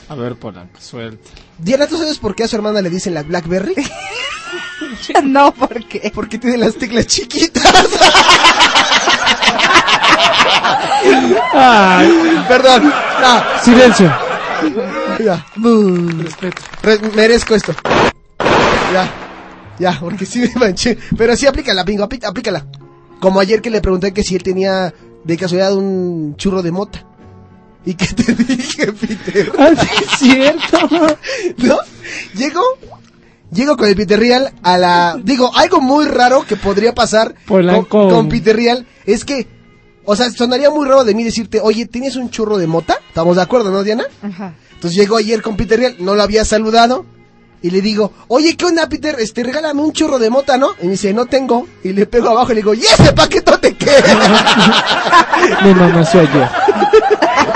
Speaker 13: A ver, Polanco, suelta.
Speaker 1: Diana, ¿tú sabes por qué a su hermana le dicen la Blackberry?
Speaker 9: no, ¿por qué?
Speaker 1: Porque tiene las teclas chiquitas.
Speaker 13: Ay,
Speaker 1: Perdón. No,
Speaker 13: silencio.
Speaker 1: Ya.
Speaker 13: Respeto.
Speaker 1: Re- merezco esto. Ya. Ya, porque sí me manché. Pero sí, aplícala, bingo, apli- aplícala. Como ayer que le pregunté que si él tenía de casualidad un churro de mota. ¿Y qué te dije, Peter?
Speaker 13: Ah, es cierto.
Speaker 1: ¿No? Llego, llego con el Peter Real a la... Digo, algo muy raro que podría pasar con, con Peter Real es que... O sea, sonaría muy raro de mí decirte, oye, ¿tienes un churro de mota? ¿Estamos de acuerdo, no, Diana?
Speaker 9: Ajá.
Speaker 1: Entonces llegó ayer con Peter Real, no lo había saludado. Y le digo, oye, ¿qué onda, Peter? Este, regálame un churro de mota, ¿no? Y me dice, no tengo. Y le pego abajo y le digo, ¿y ese paquetote qué?
Speaker 13: Me manoseó ayer.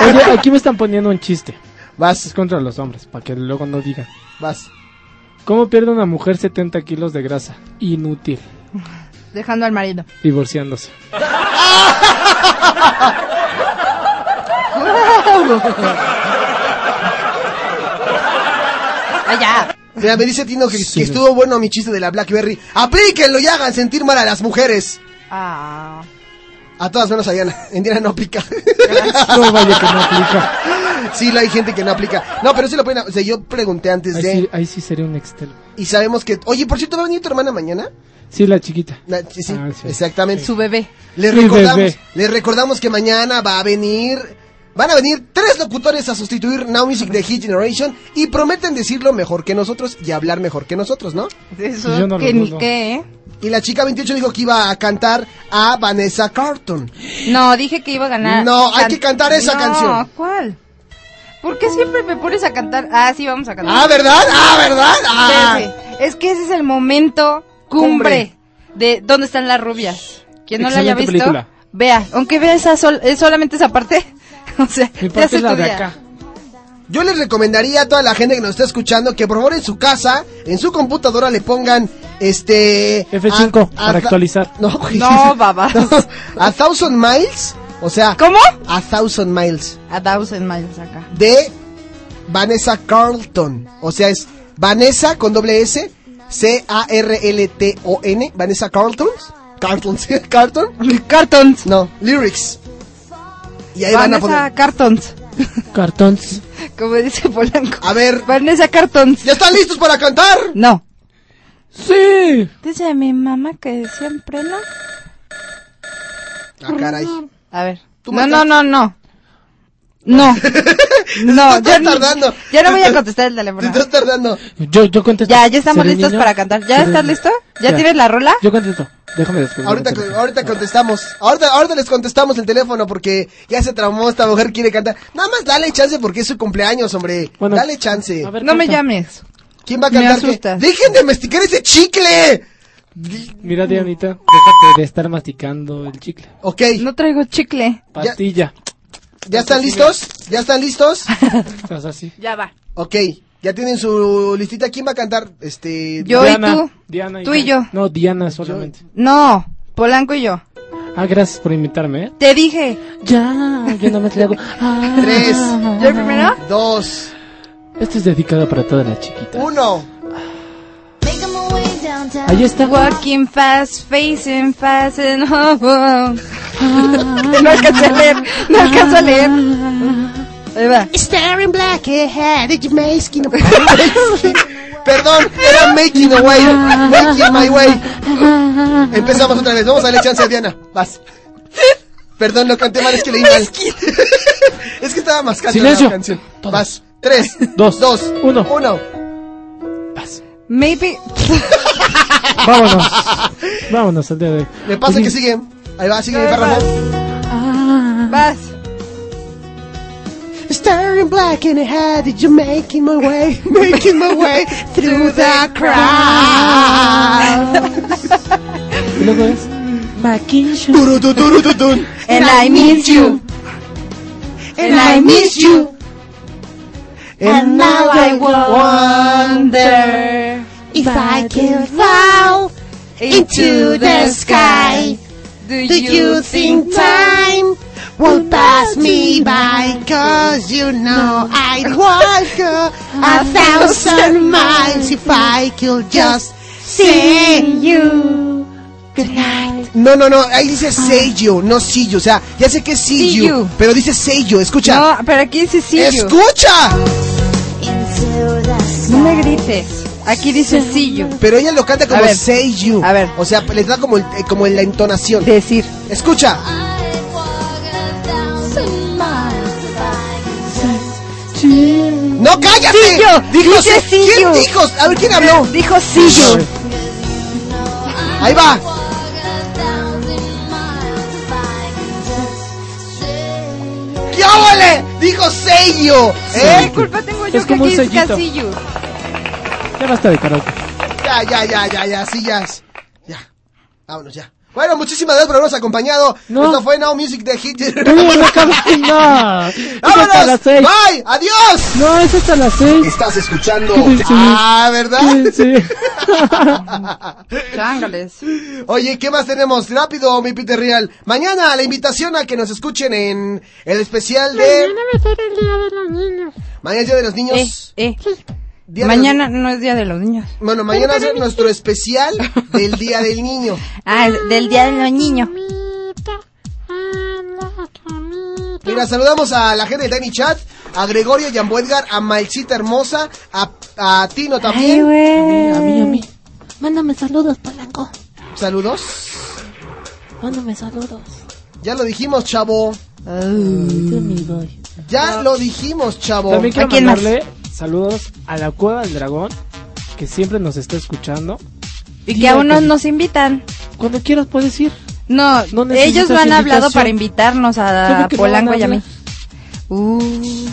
Speaker 13: Oye, aquí me están poniendo un chiste.
Speaker 1: Vas,
Speaker 13: Es contra los hombres, para que luego no digan.
Speaker 1: vas.
Speaker 13: ¿Cómo pierde una mujer 70 kilos de grasa? Inútil.
Speaker 9: Dejando al marido.
Speaker 13: Divorciándose.
Speaker 9: Ah, ya.
Speaker 1: Mira, me dice Tino que,
Speaker 13: Sí.
Speaker 1: que estuvo bueno mi chiste de la Blackberry. Aplíquenlo y hagan sentir mal a las mujeres.
Speaker 9: Ah.
Speaker 1: A todas menos a Diana. En Diana no aplica.
Speaker 13: No vaya que no aplica.
Speaker 1: sí, hay gente que no aplica. No, pero sí lo pueden. O sea, yo pregunté antes
Speaker 13: Ahí
Speaker 1: de.
Speaker 13: sí, ahí sí sería un Excel.
Speaker 1: Y sabemos que. Oye, por cierto, ¿va a venir tu hermana mañana?
Speaker 13: Sí, la chiquita.
Speaker 1: Na- sí, sí,
Speaker 13: Ah, sí.
Speaker 1: exactamente.
Speaker 9: Su bebé.
Speaker 13: Mi
Speaker 1: recordamos,
Speaker 13: bebé.
Speaker 1: les recordamos que mañana va a venir, van a venir tres locutores a sustituir Now Music de Hit Generation y prometen decirlo mejor que nosotros y hablar mejor que nosotros, ¿no?
Speaker 9: Eso
Speaker 13: Yo no lo
Speaker 9: que ni qué, ¿eh?
Speaker 1: Y la chica 28 dijo que iba a cantar a Vanessa Carlton.
Speaker 9: No, dije que iba a ganar.
Speaker 1: No, hay que cantar esa
Speaker 9: No,
Speaker 1: canción.
Speaker 9: ¿cuál? ¿Por qué siempre me pones a cantar? Ah, sí, vamos a cantar.
Speaker 1: Ah, ¿verdad? Ah, ¿verdad? Ah.
Speaker 9: Espérate, Es que ese es el momento cumbre, de ¿Dónde están las rubias? Quien no la haya visto,
Speaker 13: película.
Speaker 9: vea, aunque vea esa sol- es solamente esa parte, o sea,
Speaker 13: Mi
Speaker 9: te
Speaker 13: parte
Speaker 9: hace
Speaker 13: es la
Speaker 9: tu
Speaker 13: de
Speaker 9: día.
Speaker 13: acá.
Speaker 1: Yo les recomendaría a toda la gente que nos está escuchando que por favor en su casa, en su computadora le pongan este
Speaker 13: F5
Speaker 1: a- a-
Speaker 13: para actualizar.
Speaker 1: No, güey.
Speaker 9: No, babas.
Speaker 1: No, a Thousand Miles, o sea,
Speaker 9: ¿Cómo?
Speaker 1: a Thousand Miles
Speaker 9: A thousand miles acá.
Speaker 1: de Vanessa Carlton, o sea, es Vanessa con doble S, C A R L T O N, Vanessa Carlton, Carlton. Carlton,
Speaker 9: Cartons.
Speaker 1: no, lyrics. Y ahí van a
Speaker 9: Vanessa
Speaker 1: poner.
Speaker 9: Cartons.
Speaker 13: Cartons.
Speaker 9: Como dice Polanco.
Speaker 1: A ver,
Speaker 9: Vanessa Cartons.
Speaker 1: ¿ya están listos para cantar?
Speaker 9: No.
Speaker 13: Sí.
Speaker 9: Dice mi mamá que siempre no.
Speaker 1: Ah, caray.
Speaker 9: A ver.
Speaker 1: Tú
Speaker 9: No, no, no, no. No. No,
Speaker 1: Estás
Speaker 9: ya, no-
Speaker 1: tardando.
Speaker 9: ya no voy a
Speaker 1: Te-
Speaker 9: contestar el
Speaker 1: Te
Speaker 9: teléfono.
Speaker 1: estás tardando.
Speaker 13: Yo, yo contesto.
Speaker 9: Ya, ya estamos
Speaker 13: ¿Seré
Speaker 9: listos
Speaker 13: niño?
Speaker 9: para cantar. ¿Ya
Speaker 13: ¿Seré
Speaker 9: estás listo? ¿Ya
Speaker 13: Ya.
Speaker 9: tienes la rola?
Speaker 13: Yo contesto. Déjame después.
Speaker 1: Ahorita, ahorita contestamos. Ahorita, ahorita les contestamos el teléfono porque ya se traumó esta mujer, quiere cantar. Nada más dale chance porque es su cumpleaños, hombre.
Speaker 13: Bueno,
Speaker 1: dale chance.
Speaker 13: A ver,
Speaker 9: No me llames.
Speaker 1: ¿Quién va a cantar. ¡Dejen de masticar ese chicle!
Speaker 13: Mira, Dianita, déjate de estar masticando el chicle.
Speaker 1: Ok.
Speaker 9: No traigo chicle.
Speaker 13: Pastilla.
Speaker 1: ¿Ya están listos? ¿Ya están listos?
Speaker 13: Estás así.
Speaker 9: Ya va.
Speaker 1: Ok. ¿Ya tienen su listita? ¿Quién va a cantar? Este...
Speaker 9: Yo
Speaker 13: Diana,
Speaker 9: y tú.
Speaker 13: Diana
Speaker 9: Tú y yo.
Speaker 13: No, Diana solamente.
Speaker 9: No, Polanco y yo.
Speaker 13: Ah, gracias por invitarme, ¿eh?
Speaker 9: Te dije.
Speaker 13: Ya, yo nada más le hago. Ah.
Speaker 1: Tres.
Speaker 9: ¿Yo primero?
Speaker 1: Dos.
Speaker 13: Esto es dedicado para toda la chiquita.
Speaker 1: Uno.
Speaker 13: Ahí está.
Speaker 9: Walking fast, facing fast and oh, oh. No alcanzo a leer, no alcanzo a leer. Ahí va.
Speaker 1: Staring black ahead, you making a Perdón, era making a way. Making my way. Empezamos otra vez. Vamos a darle chance a Diana. Vas. Perdón, lo canté mal, es que leí mal. es que estaba mascando
Speaker 13: Silencio.
Speaker 1: la canción. Vas. Tres,
Speaker 13: Dos.
Speaker 1: dos,
Speaker 13: Uno.
Speaker 1: uno.
Speaker 9: Maybe.
Speaker 13: Vámonos. Vámonos al día de hoy.
Speaker 1: Me pasa
Speaker 13: Oye,
Speaker 1: que sigue. Ahí va, sigue mi
Speaker 9: Ahí
Speaker 1: perro.
Speaker 9: vas.
Speaker 1: Staring black in the head, did you're making my way, making my way through the crowd.
Speaker 13: Y luego es. Maquillo.
Speaker 9: And I miss you.
Speaker 1: And I miss you.
Speaker 9: And now I wonder
Speaker 1: if I can fall into the sky.
Speaker 9: Do
Speaker 1: Do you think time will pass me by? Cause you know I'd walk a, thousand miles if I could just see you. No, no, no, ahí dice say you, no see you. O sea, ya sé que es see,
Speaker 9: See
Speaker 1: you,
Speaker 9: you.
Speaker 1: pero dice say you, escucha.
Speaker 9: No, pero aquí dice see you.
Speaker 1: ¡Escucha!
Speaker 9: No me grites. Aquí dice see you.
Speaker 1: Pero ella lo canta como say you.
Speaker 9: A ver.
Speaker 1: O sea, le da como, el- como en la entonación.
Speaker 9: Decir.
Speaker 1: Escucha. ¡No, cállate! Dijo,
Speaker 9: Dice see
Speaker 1: ¿Quién dijo? A ver, ¿quién habló?
Speaker 9: Dijo you.
Speaker 1: Ahí va. ¿Qué óvole? Dijo sello.
Speaker 9: ¿Qué
Speaker 1: ¿Eh?
Speaker 9: culpa tengo yo
Speaker 13: Es
Speaker 9: que
Speaker 13: como un
Speaker 9: aquí dice
Speaker 13: sellito.
Speaker 9: casillo?
Speaker 13: Ya basta de karaoke.
Speaker 1: Ya, ya, ya, ya, ya, sí, ya. Ya. Vámonos ya. Bueno, muchísimas gracias por habernos acompañado.
Speaker 13: No.
Speaker 1: Esto fue Now Music de Hit.
Speaker 13: No, no. Es hasta
Speaker 1: ¡Vámonos!
Speaker 13: las seis.
Speaker 1: ¡Bye! ¡Adiós!
Speaker 13: No, es hasta las seis.
Speaker 3: Estás escuchando
Speaker 13: Sí.
Speaker 1: Ah, ¿verdad?
Speaker 13: Sí.
Speaker 9: Chángales.
Speaker 1: Oye, ¿qué más tenemos? Rápido, mi Peter Real. Mañana la invitación a que nos escuchen en el especial de...
Speaker 4: Mañana va a ser el día de los niños.
Speaker 1: Mañana es Día de los Niños.
Speaker 9: Eh, eh.
Speaker 1: Día de
Speaker 9: Mañana no es día de los niños.
Speaker 1: Bueno, mañana ser nuestro especial del Día del Niño.
Speaker 9: Ah, es del día de los niños.
Speaker 1: Mira, saludamos a la gente de Tiny Chat, a Gregorio Yambo Edgar, a Maixita Hermosa, a, a Tino
Speaker 9: Ay,
Speaker 1: también.
Speaker 9: güey.
Speaker 13: A mí, a mí.
Speaker 12: Mándame saludos, Polanco.
Speaker 1: Saludos.
Speaker 12: Mándame saludos.
Speaker 1: Ya lo dijimos, chavo. Ya lo dijimos, chavo.
Speaker 13: También quiero
Speaker 9: ¿A quién más?
Speaker 13: mandarle saludos a la Cueva del Dragón, que siempre nos está escuchando.
Speaker 9: Y que aún no nos invitan.
Speaker 13: Cuando quieras puedes ir.
Speaker 9: No,
Speaker 13: No
Speaker 9: ellos lo han hablado para invitarnos a
Speaker 13: ¿Cómo que no
Speaker 9: Polanco y a mí. Uh,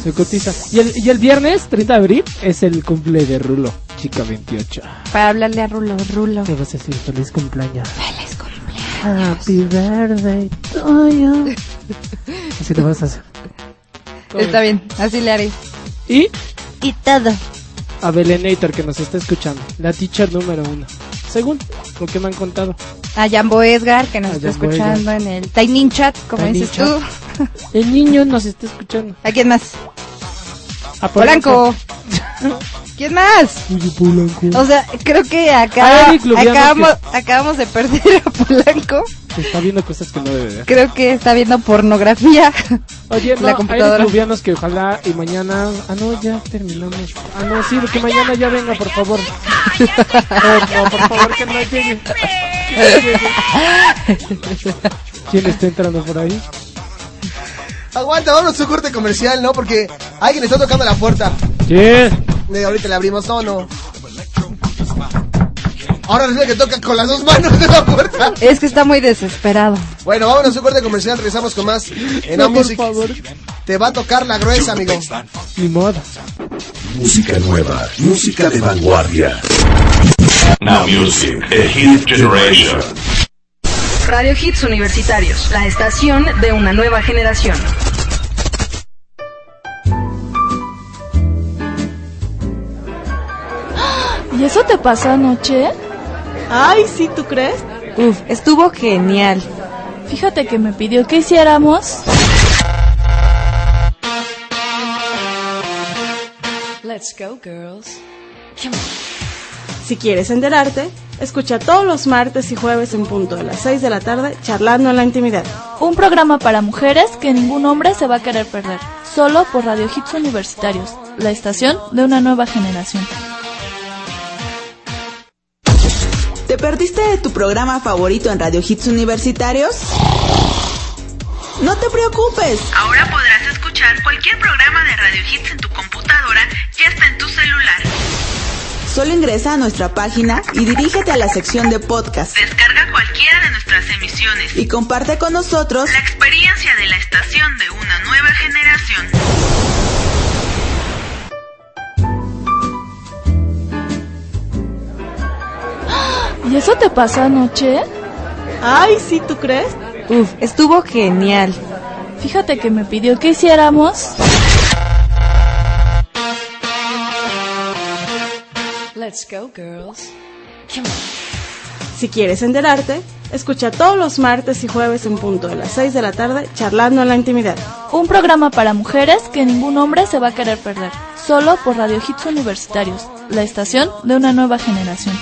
Speaker 13: Se cotiza. Y el, y el viernes, 30 de abril, es el cumple de Rulo, chica 28.
Speaker 9: para hablarle a Rulo, Rulo.
Speaker 13: Te vas a decir feliz cumpleaños. Feliz cumpleaños. Happy birthday to you. Así lo vas a hacer.
Speaker 9: Está bien, así le haré.
Speaker 13: Y
Speaker 9: Y todo.
Speaker 13: a Belenator que nos está escuchando, la teacher número uno. Según lo que me han contado.
Speaker 9: A Jambo Edgar, que nos
Speaker 13: A
Speaker 9: está
Speaker 13: Jambo
Speaker 9: escuchando en el Tiny Chat, como
Speaker 13: Tiny
Speaker 9: dices
Speaker 13: Chat.
Speaker 9: tú.
Speaker 13: El niño nos está escuchando.
Speaker 9: ¿A quién más?
Speaker 13: A
Speaker 9: Polanco. ¿Quién más?
Speaker 13: Oye, Polanco.
Speaker 9: O sea, creo que acá acabamos, acabamos de perder a Polanco.
Speaker 13: Está viendo cosas que no debe ver.
Speaker 9: Creo que está viendo pornografía.
Speaker 13: Oye, no,
Speaker 9: la
Speaker 13: hay
Speaker 9: computadora.
Speaker 13: Lubianos que ojalá y mañana... Ah, no, ya terminamos. Ah, no, sí, que mañana ya venga, por favor. No, no, por favor, que no llegue. ¿Quién está entrando por ahí?
Speaker 1: Aguanta, vámonos a un corte comercial, ¿no? Porque alguien está tocando la puerta.
Speaker 13: ¿Quién?
Speaker 1: Ahorita le abrimos, no, no. Ahora resulta que toca con las dos manos de la puerta.
Speaker 9: Es que está muy desesperado.
Speaker 1: Bueno, vámonos a un corte comercial, regresamos con más en
Speaker 13: No, por favor.
Speaker 1: Te va a tocar la gruesa, amigo.
Speaker 13: Ni modo.
Speaker 24: música nueva, música de vanguardia. Now Music, a hit generation.
Speaker 22: Radio Hits Universitarios, la estación de una nueva generación.
Speaker 16: ¿Y eso te pasó anoche?
Speaker 17: Ay, sí, ¿tú crees?
Speaker 9: Uf, estuvo genial.
Speaker 16: Fíjate que me pidió que hiciéramos.
Speaker 10: Let's go, girls.
Speaker 17: Si quieres enterarte, escucha todos los martes y jueves en punto de las 6 de la tarde charlando en la intimidad.
Speaker 16: Un programa para mujeres que ningún hombre se va a querer perder. Solo por Radio Hits Universitarios, la estación de una nueva generación.
Speaker 25: ¿Te perdiste de tu programa favorito en Radio Hits Universitarios? No te preocupes.
Speaker 26: Ahora podrás escuchar cualquier programa de Radio Hits en tu computadora y hasta en tu celular.
Speaker 25: Solo ingresa a nuestra página y dirígete a la sección de podcast.
Speaker 26: Descarga cualquiera de nuestras emisiones
Speaker 25: y comparte con nosotros
Speaker 26: la experiencia de la estación de una nueva generación.
Speaker 16: ¿Y eso te pasó anoche?
Speaker 17: Ay, sí, ¿tú crees?
Speaker 9: Uf, estuvo genial.
Speaker 16: Fíjate que me pidió que hiciéramos.
Speaker 10: Let's go, girls.
Speaker 17: Si quieres enterarte, escucha todos los martes y jueves en punto de las 6 de la tarde charlando en la intimidad.
Speaker 16: Un programa para mujeres que ningún hombre se va a querer perder. Solo por Radio Hits Universitarios, la estación de una nueva generación.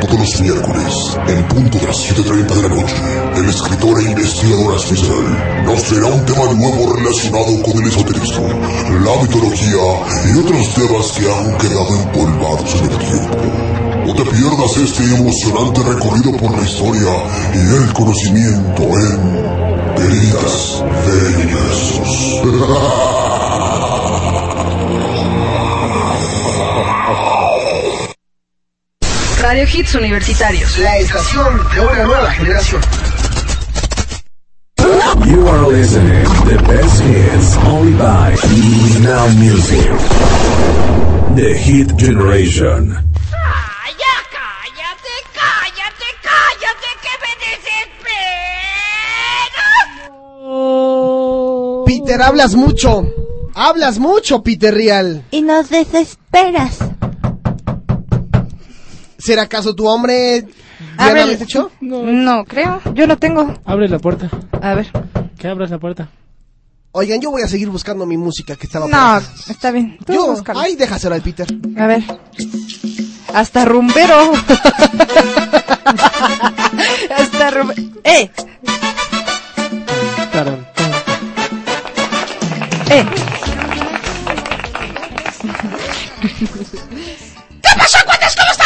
Speaker 27: Todos los miércoles, en punto de las 7.30 de la noche, el escritor e investigador Asfizel nos traerá un tema nuevo relacionado con el esoterismo, la mitología y otros temas que han quedado empolvados en el tiempo. No te pierdas este emocionante recorrido por la historia y el conocimiento en Heridas de Universos.
Speaker 22: Radio Hits Universitarios,
Speaker 1: la estación de una nueva generación.
Speaker 24: You are listening to the best hits only by Now Music. The Hit Generation.
Speaker 1: Peter, hablas mucho. Hablas mucho, Peter Real.
Speaker 28: Y nos desesperas.
Speaker 1: ¿Será acaso tu hombre? ¿Ya
Speaker 9: Abre
Speaker 1: lo
Speaker 9: el-
Speaker 1: habías hecho?
Speaker 9: No. creo. Yo lo tengo.
Speaker 13: Abre la puerta.
Speaker 9: A ver.
Speaker 13: Que abras la puerta.
Speaker 1: Oigan, yo voy a seguir buscando mi música que estaba
Speaker 9: No, está bien. Tú
Speaker 1: Yo,
Speaker 9: búscalo.
Speaker 1: ay, déjaselo al Peter.
Speaker 9: A ver. Hasta rumbero. Hasta rumbero. ¡Eh! ¡Eh!
Speaker 29: ¿Qué pasó, cuates? ¿Cómo están?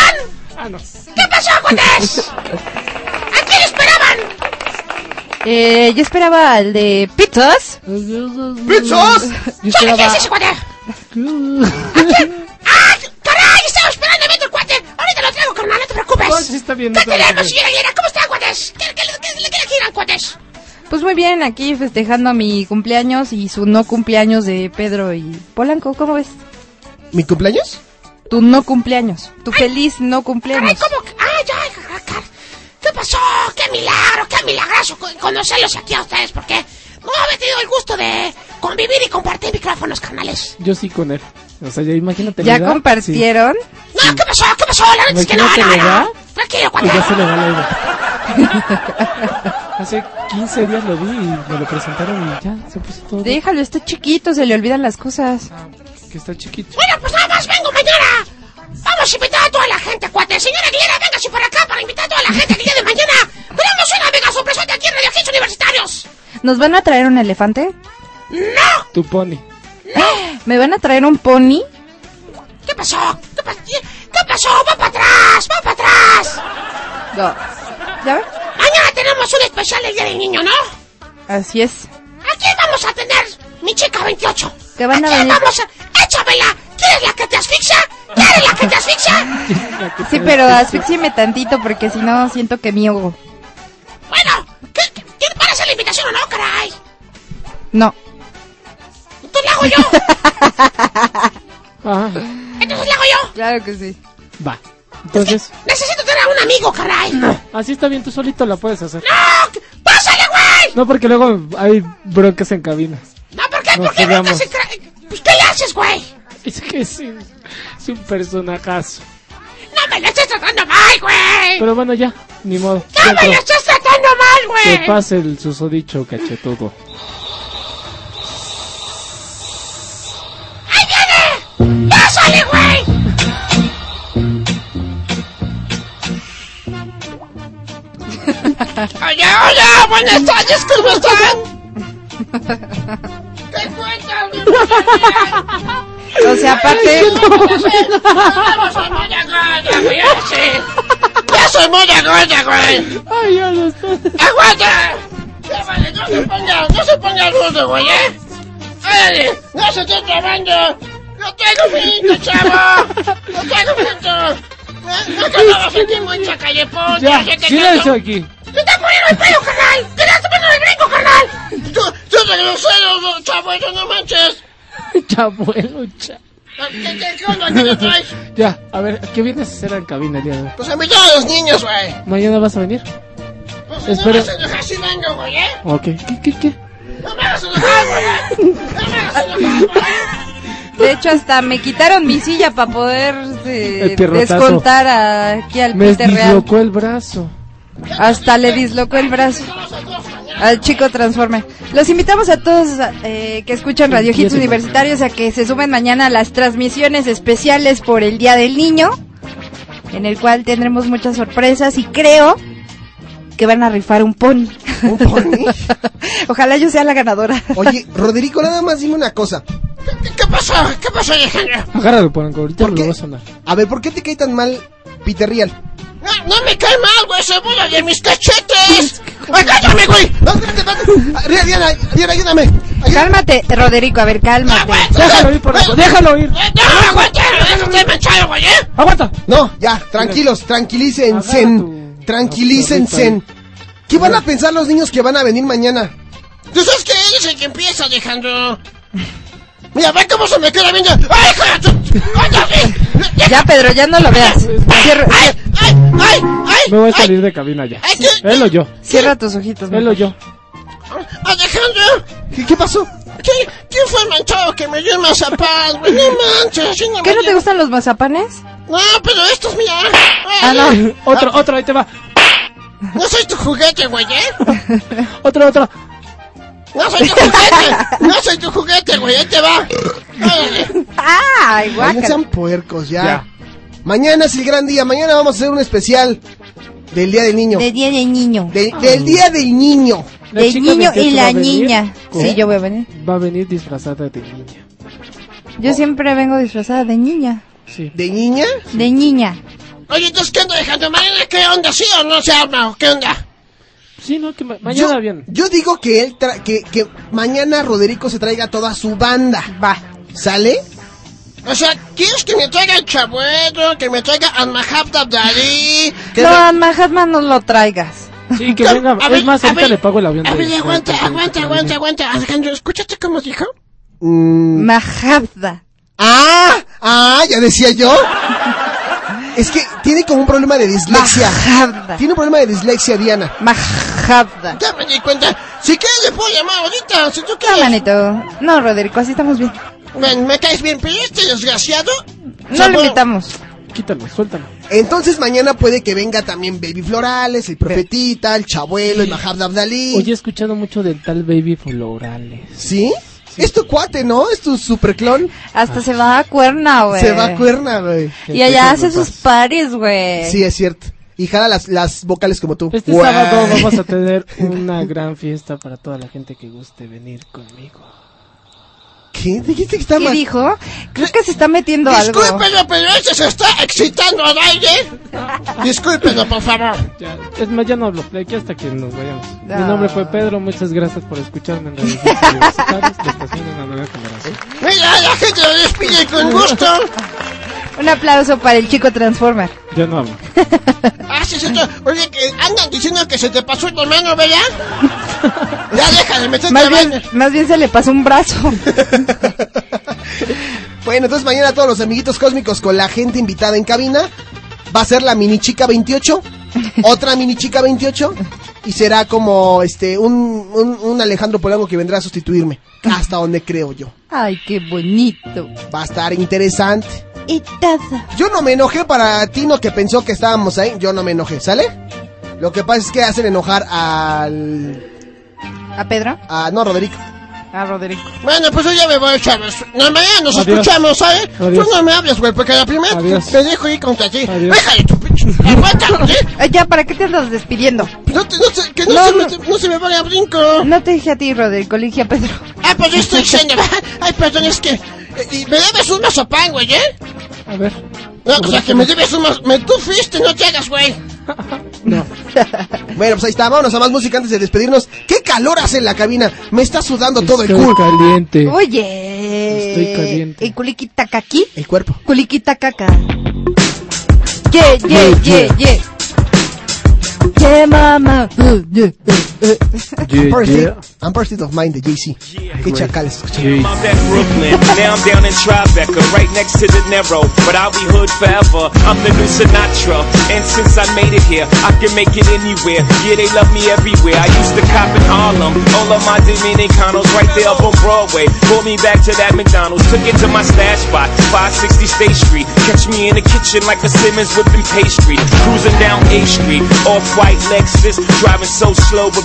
Speaker 13: Ah, no.
Speaker 29: ¿Qué pasó, cuates? ¿A quién esperaban?
Speaker 9: Eh, yo esperaba al de pizzas.
Speaker 1: ¡Pizzas!
Speaker 9: Yo
Speaker 29: ¿Quién
Speaker 9: esperaba...
Speaker 29: es ese cuate? ¿A quién? ¡Ah, caray! Estaba esperando a el cuate. Ahorita lo traigo, carnal, no te preocupes.
Speaker 13: No, sí está bien, no
Speaker 29: ¿Qué
Speaker 13: te
Speaker 29: señora Aguilera? ¿Cómo están, cuates? ¿Qué, qué, qué, qué le al cuates?
Speaker 9: Pues muy bien, aquí festejando mi cumpleaños y su no cumpleaños de Pedro y Polanco. ¿Cómo ves?
Speaker 1: ¿Mi cumpleaños?
Speaker 9: Tu no cumpleaños. Tu feliz no
Speaker 29: Caray,
Speaker 9: cumpleaños.
Speaker 29: ¿cómo que? ¡Ah, ya! ja, ja, ja. ¿Qué pasó? ¡Qué milagro! ¡Qué milagroso co- conocerlos aquí a ustedes! Porque no había tenido el gusto de convivir y compartir micrófonos, carnales.
Speaker 13: Yo sí con él. O sea, ya imagínate.
Speaker 9: ¿Ya compartieron?
Speaker 29: No, ¿qué pasó? ¿Qué pasó? La neta es que no, no, no. Tranquilo.
Speaker 13: Y ya se le va la idea. Hace 15 días lo vi y me lo presentaron y ya se puso todo.
Speaker 9: Déjalo, está chiquito, se le olvidan las cosas.
Speaker 13: Que está chiquito.
Speaker 29: Bueno, pues nada más vengo mañana. Vamos a invitar a toda la gente, cuate. Señora Aguilera, véngase para acá para invitar a toda la gente el día de mañana. Tenemos una mega sorpresota aquí en Radio Hits Universitarios.
Speaker 9: ¿Nos van a traer un elefante?
Speaker 29: ¡No!
Speaker 13: Tu pony.
Speaker 9: ¿Me van a traer un pony?
Speaker 29: ¿Qué pasó? ¿Qué, pa- ¿Qué pasó? ¡Va para atrás! ¡Va para atrás!
Speaker 9: No. ¿Ya ves?
Speaker 29: Mañana tenemos un especial del Día del Niño, ¿no?
Speaker 9: Así es.
Speaker 29: ¿A quién vamos a tener? Mi chica 28.
Speaker 9: Que van a
Speaker 29: quién
Speaker 9: venir?
Speaker 29: vamos a...? ¡Échamela! ¿Quieres la que te asfixia? ¿Quieres la que te asfixia?
Speaker 9: Sí, pero asfíxieme tantito porque si no siento que me ahogo.
Speaker 29: Bueno, ¿qué, qué, ¿quién para hacer la invitación o no, caray?
Speaker 9: No.
Speaker 29: Entonces la hago yo.
Speaker 13: Ah,
Speaker 29: Entonces la hago yo.
Speaker 9: Claro que sí.
Speaker 13: va. Entonces,
Speaker 29: Necesito tener a un amigo, caray.
Speaker 13: así está bien, tú solito la puedes hacer.
Speaker 29: ¡No! ¡Pásale, güey!
Speaker 13: No, porque luego hay broncas en cabina.
Speaker 29: No, ¿por qué?
Speaker 13: Nos
Speaker 29: ¿Por qué broncas en Pues, ¿qué le haces, güey?
Speaker 13: Es que es, un- es un personajazo.
Speaker 29: No me lo estés tratando mal, güey.
Speaker 13: Pero bueno, ya, ni modo.
Speaker 29: No me lo estás tratando mal,
Speaker 13: Que
Speaker 29: güey.
Speaker 13: pase el susodicho cachetudo.
Speaker 29: ¡Ahí viene! ¡Pásale, güey! Oye, oye, buenas tardes, ¿cómo están? ¿Qué cuentas?
Speaker 9: O sea, aparte.
Speaker 29: Ya soy muy gorda, güey.
Speaker 13: Ay, ya lo está.
Speaker 29: ¡Aguanta! Ya vale, no se ponga, no se ponga rudo, güey, ¿eh? ¡Órale! ¡No se esté trabando! ¡No tengo finito, chavo! ¡No tengo finito! ¡No acabamos aquí mucha calle ponte!
Speaker 13: Ya, silencio aquí.
Speaker 29: ¡Se está poniendo el pelo, carnal! ¡Te estás poniendo el brinco, carnal! ¡Tú, tú eres grosero, eso no manches!
Speaker 13: Chabuelo, cha.
Speaker 29: ¿Qué, qué, qué onda? ¿Qué te traes?
Speaker 13: Ya, a ver, ¿qué vienes a hacer en cabina el día de hoy?
Speaker 29: Pues invitar a los niños, güey.
Speaker 13: ¿Mañana vas a venir?
Speaker 29: Pues si
Speaker 13: Espera.
Speaker 29: no me así vengo, güey, ¿eh?
Speaker 13: Ok, ¿qué, qué, qué?
Speaker 29: ¡No me hagas enojar, güey! ¡No me hagas enojar, güey!
Speaker 9: De hecho, hasta me quitaron mi silla para poder eh, descontar a- aquí al
Speaker 13: Me
Speaker 9: Peter Real.
Speaker 13: dislocó el brazo.
Speaker 9: Hasta le dislocó el brazo al chico Transformer. Los invitamos a todos eh, que escuchan Radio Hits Universitarios a que se sumen mañana a las transmisiones especiales por el Día del Niño, en el cual tendremos muchas sorpresas y creo que van a rifar un pony.
Speaker 1: ¿Un pony?
Speaker 9: Ojalá yo sea la ganadora.
Speaker 1: Oye, Roderico, nada más dime una cosa.
Speaker 29: ¿Qué pasó? ¿Qué pasó, Alejandro?
Speaker 13: Agárralo, Polanco, ahorita
Speaker 1: ¿Por
Speaker 13: lo
Speaker 1: qué?
Speaker 13: va a sonar.
Speaker 1: A ver, ¿por qué te cae tan mal Peter Real?
Speaker 29: No, no me cae mal, güey, se burla de mis cachetes. ¡Ay, cállame, güey!
Speaker 1: No, espérate, espérate. Ah, Diana, Diana, ayúdame. Ayúdame.
Speaker 9: Cálmate, Roderico, a ver, cálmate.
Speaker 13: Déjalo ir, Polanco, déjalo ir.
Speaker 29: ¡No, aguanta! ¡Estoy manchado, güey, eh!
Speaker 13: ¡Aguanta!
Speaker 1: No, ya, tranquilos, tranquilícense. Tranquilícense. ¿Qué van a pensar los niños que van a venir mañana?
Speaker 29: Tú sabes que él es el que empieza, Alejandro. Mira, ve cómo se me queda viendo. ¡Ay.
Speaker 9: Ya, Pedro, ya no lo veas. Cierra,
Speaker 29: ¡Ay, ay, ay, ay!
Speaker 13: Me voy a salir de cabina ya.
Speaker 29: ¿qué?
Speaker 13: Velo yo,
Speaker 9: cierra tus ojitos.
Speaker 13: velo yo.
Speaker 29: ¡Alejandro!
Speaker 1: ¿Qué, qué pasó?
Speaker 29: ¿Quién, ¿Quién fue el manchado que me dio el mazapán, güey? No manches,
Speaker 9: ¿Qué no te gustan los mazapanes?
Speaker 29: No, pero esto es mía.
Speaker 9: Ah, no.
Speaker 13: Otro, otro, ahí te va.
Speaker 29: No soy tu juguete, güey, ¿eh?
Speaker 13: Otro, otro.
Speaker 29: No soy tu juguete. No soy tu juguete, güey. Ahí te va.
Speaker 9: ¡Ay,
Speaker 1: Oigan,
Speaker 9: guácala!
Speaker 1: sean puercos ya.
Speaker 13: Ya.
Speaker 1: Mañana es el gran día. Mañana vamos a hacer un especial del Día del Niño.
Speaker 9: De día del niño.
Speaker 1: De- del Día del Niño.
Speaker 9: Del niño
Speaker 13: 28
Speaker 9: y la niña.
Speaker 13: ¿Cómo?
Speaker 9: Sí, yo voy a venir.
Speaker 13: Va a venir disfrazada de niña.
Speaker 9: Yo siempre vengo disfrazada de niña.
Speaker 13: Sí.
Speaker 1: ¿De niña?
Speaker 9: De niña.
Speaker 29: Oye, entonces, ¿qué onda? ¿Mañana qué onda? ¿Sí o no se arma? ¿O qué onda?
Speaker 13: Sí, no, que ma- mañana
Speaker 1: yo,
Speaker 13: bien.
Speaker 1: Yo digo que él tra- que, que mañana Roderico se traiga toda su banda.
Speaker 9: Va.
Speaker 1: ¿Sale?
Speaker 29: O sea, ¿quieres que me traiga el chabuelo? ¿Que me traiga al Mahab Dabdali? que
Speaker 9: No, a Mahatma no lo traigas.
Speaker 13: Sí, que venga.
Speaker 29: A ver,
Speaker 13: Es más,
Speaker 29: a
Speaker 13: ahorita le pago el avión
Speaker 29: A ver, aguanta, aguanta, aguanta, aguanta. Alejandro, ¿escúchate cómo dijo?
Speaker 1: Mm,
Speaker 9: Mahatma.
Speaker 1: ah, ah, ya decía yo. Es que tiene como un problema de dislexia.
Speaker 9: Mahatma.
Speaker 1: Tiene un problema de dislexia, Diana.
Speaker 9: Mahatma.
Speaker 29: Ya me di cuenta. Si quieres le puedo llamar ahorita, si tú
Speaker 9: No,
Speaker 29: quieres.
Speaker 9: manito. No, Roderico, así estamos bien.
Speaker 29: Ven, me caes bien, pero este desgraciado...
Speaker 9: No lo invitamos.
Speaker 13: Quítalo, suéltalo.
Speaker 1: Entonces mañana puede que venga también Baby Florales, el Profetita, el Chabuelo, el Mahab Abdalí.
Speaker 13: Oye, he escuchado mucho del tal Baby Florales.
Speaker 1: ¿Sí? Es tu cuate, ¿no? Es tu superclon.
Speaker 9: Hasta se va a cuerna, güey.
Speaker 1: Se va a cuerna, güey.
Speaker 9: Y allá hace sus paris, güey.
Speaker 1: Sí, es cierto. Y jala las, las vocales como tú.
Speaker 13: Este sábado vamos a tener una gran fiesta para toda la gente que guste venir conmigo.
Speaker 1: ¿Qué? ¿Dijiste que está
Speaker 9: ¿Qué
Speaker 1: mal?
Speaker 9: dijo? Creo que se está metiendo algo.
Speaker 29: Discúlpelo, pero este se está excitando al aire. Discúlpelo, por favor.
Speaker 13: Ya, es más, ya no hablo, de aquí hasta que nos vayamos.
Speaker 9: Ah.
Speaker 13: Mi nombre fue Pedro, muchas gracias por escucharme en Radio Universitarios, la estación de una nueva generación.
Speaker 29: Mira, la gente lo despide con gusto.
Speaker 9: Un aplauso para el chico Transformer.
Speaker 13: Yo no hablo.
Speaker 29: Ah, sí, sí. Oye, que andan diciendo que se te pasó tu mano, ¿verdad? ya deja de meterte
Speaker 9: Más bien, más bien se le pasó un brazo.
Speaker 1: Bueno, entonces mañana todos los amiguitos cósmicos con la gente invitada en cabina. Va a ser la mini chica 28, otra mini chica 28 y será como este un, un, un Alejandro Polanco que vendrá a sustituirme. Hasta donde creo yo.
Speaker 9: Ay, qué bonito.
Speaker 1: Va a estar interesante.
Speaker 9: Y taza.
Speaker 1: Yo no me enojé para Tino que pensó que estábamos ahí. Yo no me enojé, ¿sale? Lo que pasa es que hacen enojar al...
Speaker 9: ¿A Pedro?
Speaker 1: A, no, Roderico.
Speaker 9: A Roderico.
Speaker 29: Bueno, pues yo ya me voy, chavos. No, mañana nos
Speaker 1: Adiós.
Speaker 29: escuchamos, ¿sabes?
Speaker 1: Adiós.
Speaker 29: Tú no me hables, güey, porque la primera
Speaker 1: Adiós.
Speaker 29: te dejo ir contra ti. Déjale tu pinche. ¿eh?
Speaker 9: Ay, ya, ¿para qué te andas despidiendo?
Speaker 29: No, te- no se- que no,
Speaker 9: No,
Speaker 29: se,
Speaker 9: no.
Speaker 29: Me, no se me vaya a brinco.
Speaker 9: No te dije a ti, Roderico, le dije a Pedro.
Speaker 29: Ah, pues yo estoy diciendo. Ay, perdón, es que. Eh, y me debes un mazapán, güey, ¿eh?
Speaker 13: A ver.
Speaker 29: No, o sea, que me debes un mazapán. Me tú fuiste, no te hagas, güey.
Speaker 1: Bueno, pues ahí está. Vámonos a más música antes de despedirnos. ¿Qué calor hace en la cabina? Me está sudando todo el
Speaker 13: Estoy
Speaker 1: culo.
Speaker 13: caliente.
Speaker 9: Oye.
Speaker 13: Estoy caliente.
Speaker 9: ¿Y culiquita caqui?
Speaker 1: El cuerpo.
Speaker 9: Culiquita caca. Yeah, yeah, yeah, yeah. Yeah, mama. Uh, yeah, uh, uh.
Speaker 1: Pursuit- I'm Pursuit of Mind de JC. Qué chacales.
Speaker 30: I'm out at Brooklyn, now I'm down in Tribeca, right next to the Narrow. But I'll be hood forever. I'm the new Sinatra, and since I made it here, I can make it anywhere. Yeah, they love me everywhere. I used to cop in Harlem, all of my Dominicanos right there up on Broadway. Pulled me back to that McDonald's, took it to my stash spot, 560 State Street. Catch me in the kitchen like a Simmons whipping pastry, cruising down A Street, off-white Lexus, driving so slow, but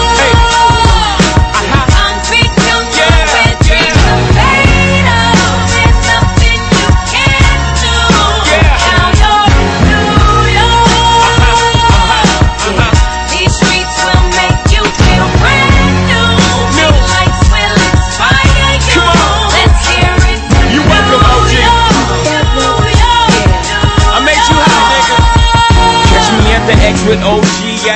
Speaker 30: at the X with OG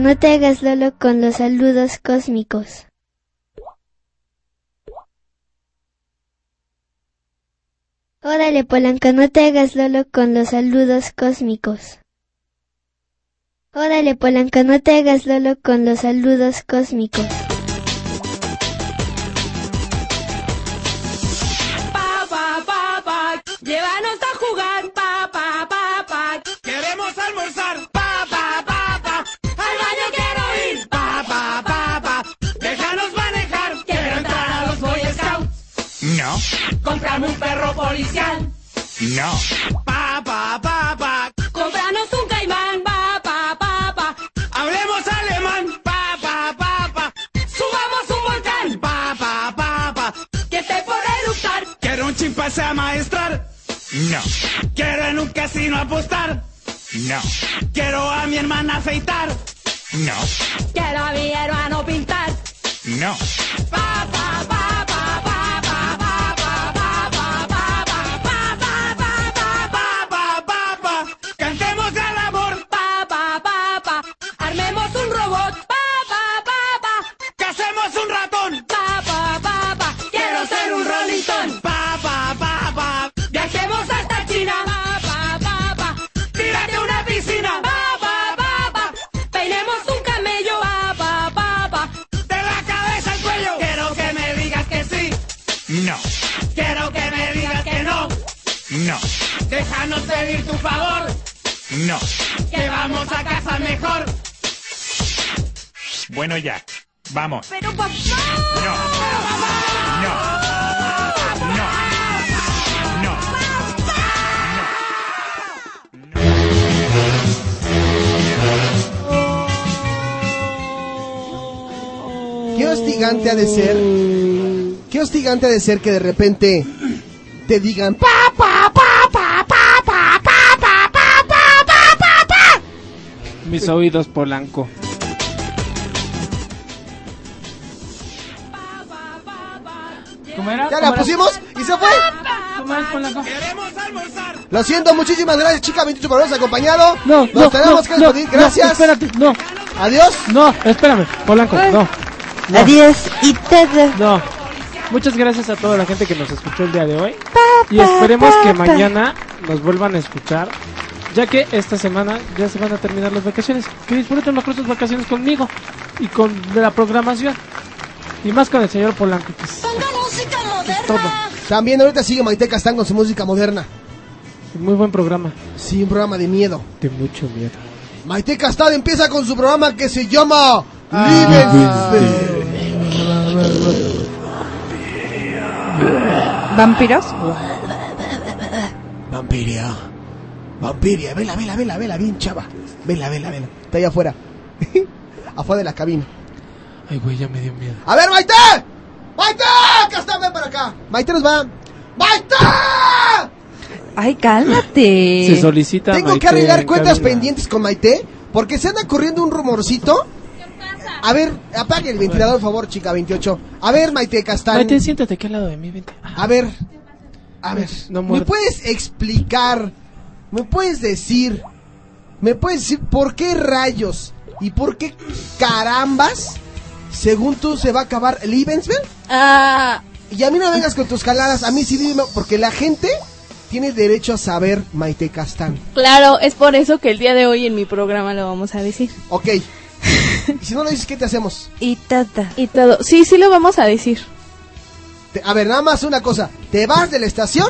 Speaker 4: No te hagas lolo con los saludos cósmicos. Órale, Polanca, no te hagas lolo con los saludos cósmicos. Órale, Polanca, no te hagas lolo con los saludos cósmicos.
Speaker 31: No,
Speaker 32: Comprarme un perro policial,
Speaker 31: no,
Speaker 32: pa, pa, pa, pa. Comprarnos un caimán, pa, pa, pa, pa. Hablemos alemán, pa, pa, pa, pa. Subamos un volcán, pa, pa, pa, pa. Que esté por eructar. Quiero un chimpancé a maestrar.
Speaker 31: no,
Speaker 32: Quiero en un casino apostar.
Speaker 31: no,
Speaker 32: Quiero a mi hermana afeitar.
Speaker 31: no,
Speaker 32: Quiero a mi hermano pintar.
Speaker 31: no.
Speaker 32: Pa, pa, pa, pa,
Speaker 31: bueno ya. Vamos.
Speaker 32: No.
Speaker 31: No. No. No. no.
Speaker 1: Qué hostigante ha de ser. Qué hostigante ha de ser que de repente te digan papá, papá, papá, papá, papá, papá, papá.
Speaker 13: Mis oídos polanco. ¿Cómo era?
Speaker 1: Ya
Speaker 13: ¿Cómo
Speaker 1: la
Speaker 13: era?
Speaker 1: pusimos y se fue.
Speaker 13: ¿Cómo es Polanco?
Speaker 1: Lo siento, muchísimas gracias, chica 28 por habernos acompañado.
Speaker 13: No,
Speaker 1: Nos
Speaker 13: no,
Speaker 1: tenemos
Speaker 13: no,
Speaker 1: que
Speaker 13: no,
Speaker 1: despedir.
Speaker 13: no,
Speaker 1: Gracias.
Speaker 13: espérate, no.
Speaker 1: Adiós.
Speaker 13: No, espérame, Polanco, no. no.
Speaker 4: Adiós y todo.
Speaker 13: No. Muchas gracias a toda la gente que nos escuchó el día de hoy. Y esperemos que mañana nos vuelvan a escuchar. Ya que esta semana ya se van a terminar las vacaciones. Que disfruten mejor sus vacaciones conmigo. Y con de la programación. Y más con el señor Polanco. Que es,
Speaker 32: música
Speaker 13: es todo.
Speaker 1: También ahorita sigue Maite Castán con su música moderna.
Speaker 13: Muy buen programa.
Speaker 1: Sí, un programa de miedo.
Speaker 13: De mucho miedo.
Speaker 1: Maite Castán empieza con su programa que se llama
Speaker 13: Ah.
Speaker 9: ¿Vampiros?
Speaker 1: Vampiria. Vampiria, vela, vela, vela, vela, bien chava. Vela, vela, vela. Está ahí afuera. afuera de la cabina.
Speaker 13: Ay, güey, ya me dio miedo.
Speaker 1: A ver, Maite. Maite, Castán, ven para acá. Maite nos va. ¡Maite!
Speaker 9: Ay, cálmate.
Speaker 13: Se solicita.
Speaker 1: Tengo
Speaker 13: Maite
Speaker 1: que arreglar
Speaker 13: en
Speaker 1: cuentas pendientes con Maite porque se anda corriendo un rumorcito. A ver, apague el ventilador, por favor, chica 28. A ver, Maite Castán.
Speaker 13: Maite, siéntate aquí al lado de mí, vente.
Speaker 1: A ver, a ver,
Speaker 13: No
Speaker 1: ¿me puedes explicar? ¿Me puedes decir? ¿Me puedes decir por qué rayos y por qué carambas, según tú, se va a acabar Lebensberg?
Speaker 33: Ah,
Speaker 1: Y a mí no vengas con tus caladas, a mí sí dime, porque la gente tiene derecho a saber, Maite Castán.
Speaker 33: claro, es por eso que el día de hoy en mi programa lo vamos a decir.
Speaker 1: Ok. Y si no lo dices, ¿qué te hacemos?
Speaker 9: Y tata.
Speaker 33: Y todo. Sí, sí lo vamos a decir.
Speaker 1: Te- a ver, nada más una cosa. ¿Te vas de la estación?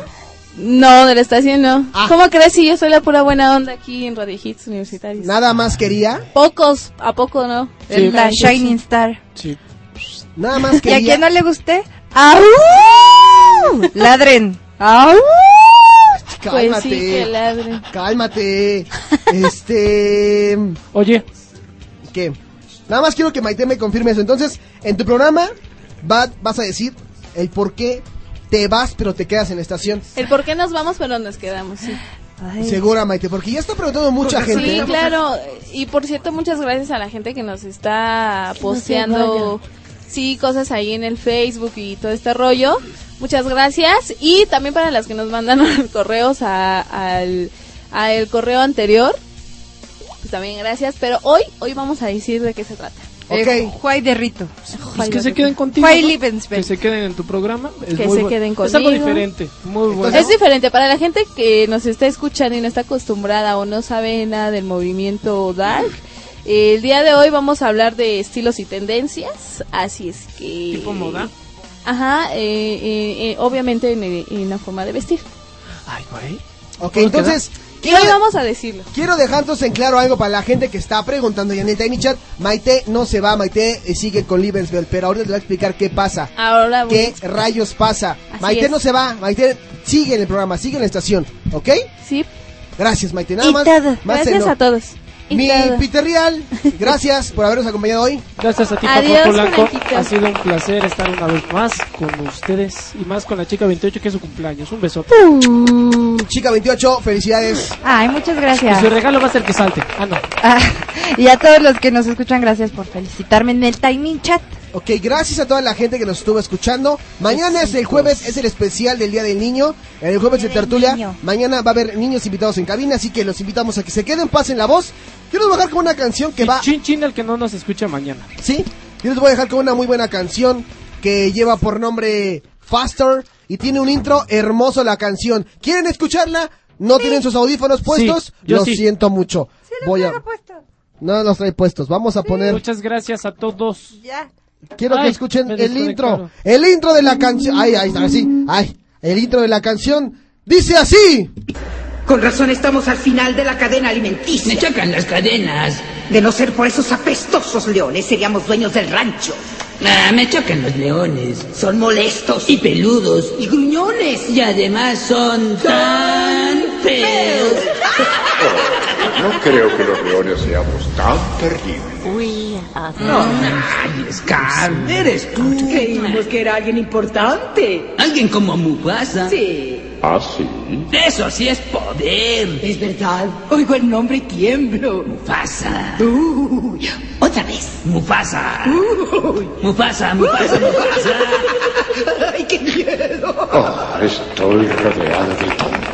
Speaker 33: No, de la estación no.
Speaker 1: Ah.
Speaker 33: ¿Cómo crees si yo soy la pura buena onda aquí en Radio Hits Universitarios?
Speaker 1: Nada más quería.
Speaker 33: Pocos, ¿a poco no?
Speaker 13: Sí.
Speaker 9: La Shining Star.
Speaker 13: Sí.
Speaker 1: Nada más
Speaker 9: ¿Y a quién no le guste? ¡Au! Ladren. ¡Au!
Speaker 1: Cálmate.
Speaker 33: Pues sí, que ladre.
Speaker 1: Cálmate. este.
Speaker 13: Oye,
Speaker 1: ¿Qué? Nada más quiero que Maite me confirme eso. Entonces, en tu programa va- vas a decir el por qué te vas, pero te quedas en la estación.
Speaker 33: El por qué nos vamos, pero nos quedamos, sí.
Speaker 9: Ay.
Speaker 1: Segura, Maite, porque ya está preguntando mucha
Speaker 13: Porque
Speaker 1: gente.
Speaker 33: Sí, claro. Y por cierto, muchas gracias a la gente que nos está posteando, sí, cosas ahí en el Facebook y todo este rollo. Muchas gracias. Y también para las que nos mandan correos a- al, al correo anterior. pues también gracias. Pero hoy, hoy vamos a decir de qué se trata.
Speaker 9: Eh, Juay de Rito.
Speaker 13: Pues que se queden contigo.
Speaker 9: Juay
Speaker 13: ¿no? Que se queden en tu programa. Es
Speaker 33: Que
Speaker 13: muy
Speaker 33: se queden
Speaker 13: Es algo diferente. Muy bueno.
Speaker 33: Es diferente para la gente que nos está escuchando y no está acostumbrada o no sabe nada del movimiento dark. Eh, El día de hoy vamos a hablar de estilos y tendencias, así es que...
Speaker 13: ¿Tipo moda?
Speaker 33: Ajá, eh, eh, eh, obviamente en, el- en la forma de vestir.
Speaker 13: Ay, güey.
Speaker 1: Ok,
Speaker 13: ¿Puedo
Speaker 1: entonces...
Speaker 33: Y hoy vamos a decirlo.
Speaker 1: Quiero dejar entonces en claro algo para la gente que está preguntando ya en el Tiny Chat. Maite no se va, Maite eh, sigue con Liebensfeld, pero ahorita les voy a explicar qué pasa.
Speaker 33: Ahora voy-
Speaker 1: ¿Qué rayos pasa?
Speaker 33: Así
Speaker 1: Maite
Speaker 33: es.
Speaker 1: no se va, Maite sigue en el programa, sigue en la estación, ¿ok?
Speaker 33: Sí.
Speaker 1: Gracias, Maite. Nada
Speaker 33: Y
Speaker 1: más.
Speaker 33: todo.
Speaker 1: más
Speaker 33: Gracias a todos. Y
Speaker 1: Mi
Speaker 33: todo.
Speaker 1: Peter Real, gracias por habernos acompañado hoy.
Speaker 13: Gracias a ti,
Speaker 33: Adiós,
Speaker 13: Paco Polanco.
Speaker 33: Franquito.
Speaker 13: Ha sido un placer estar una vez más con ustedes y más con la chica 28 que es su cumpleaños. Un besote.
Speaker 1: Chica 28, felicidades.
Speaker 9: Ay, muchas gracias.
Speaker 13: Y su regalo va a ser que salte. Ah, no.
Speaker 9: Ah, y a todos los que nos escuchan, gracias por felicitarme en el Timing Chat.
Speaker 1: Ok, gracias a toda la gente que nos estuvo escuchando. Mañana es el jueves, es el especial del Día del Niño. El jueves de tertulia. Mañana va a haber niños invitados en cabina, así que los invitamos a que se queden, pasen la voz. Yo les voy a dejar con una canción que va...
Speaker 13: Chin chin el que no nos escucha mañana.
Speaker 1: ¿Sí? Yo les voy a dejar con una muy buena canción que lleva por nombre Faster y tiene un intro hermoso la canción. ¿Quieren escucharla? ¿No tienen sus audífonos puestos?
Speaker 13: yo
Speaker 1: Lo
Speaker 13: sí.
Speaker 1: siento mucho. voy a... No los trae puestos. Vamos a poner...
Speaker 13: Muchas gracias a todos.
Speaker 9: Ya.
Speaker 1: Quiero que escuchen el intro. El intro de la canción. Ay, ay, así. Ay, el intro de la canción dice así.
Speaker 34: Con razón estamos al final de la cadena alimenticia. Me chocan las cadenas. De no ser por esos apestosos leones, seríamos dueños del rancho.
Speaker 35: Ah, me chocan los leones.
Speaker 34: Son molestos.
Speaker 35: Y peludos.
Speaker 34: Y gruñones.
Speaker 35: Y además son tan feos.
Speaker 36: No creo que los leones seamos tan terribles.
Speaker 34: No, ay, Scar, eres tú. Creímos que era alguien importante.
Speaker 35: Alguien como Mufasa.
Speaker 34: Sí.
Speaker 36: ¿Ah, sí?
Speaker 35: Eso sí es poder.
Speaker 34: Es verdad. Oigo el nombre y tiemblo.
Speaker 35: Mufasa.
Speaker 34: Uy, otra vez.
Speaker 35: Mufasa.
Speaker 34: Uy.
Speaker 35: Mufasa, Mufasa, Mufasa.
Speaker 34: Ay, qué miedo.
Speaker 36: Ah, estoy rodeado de tontos.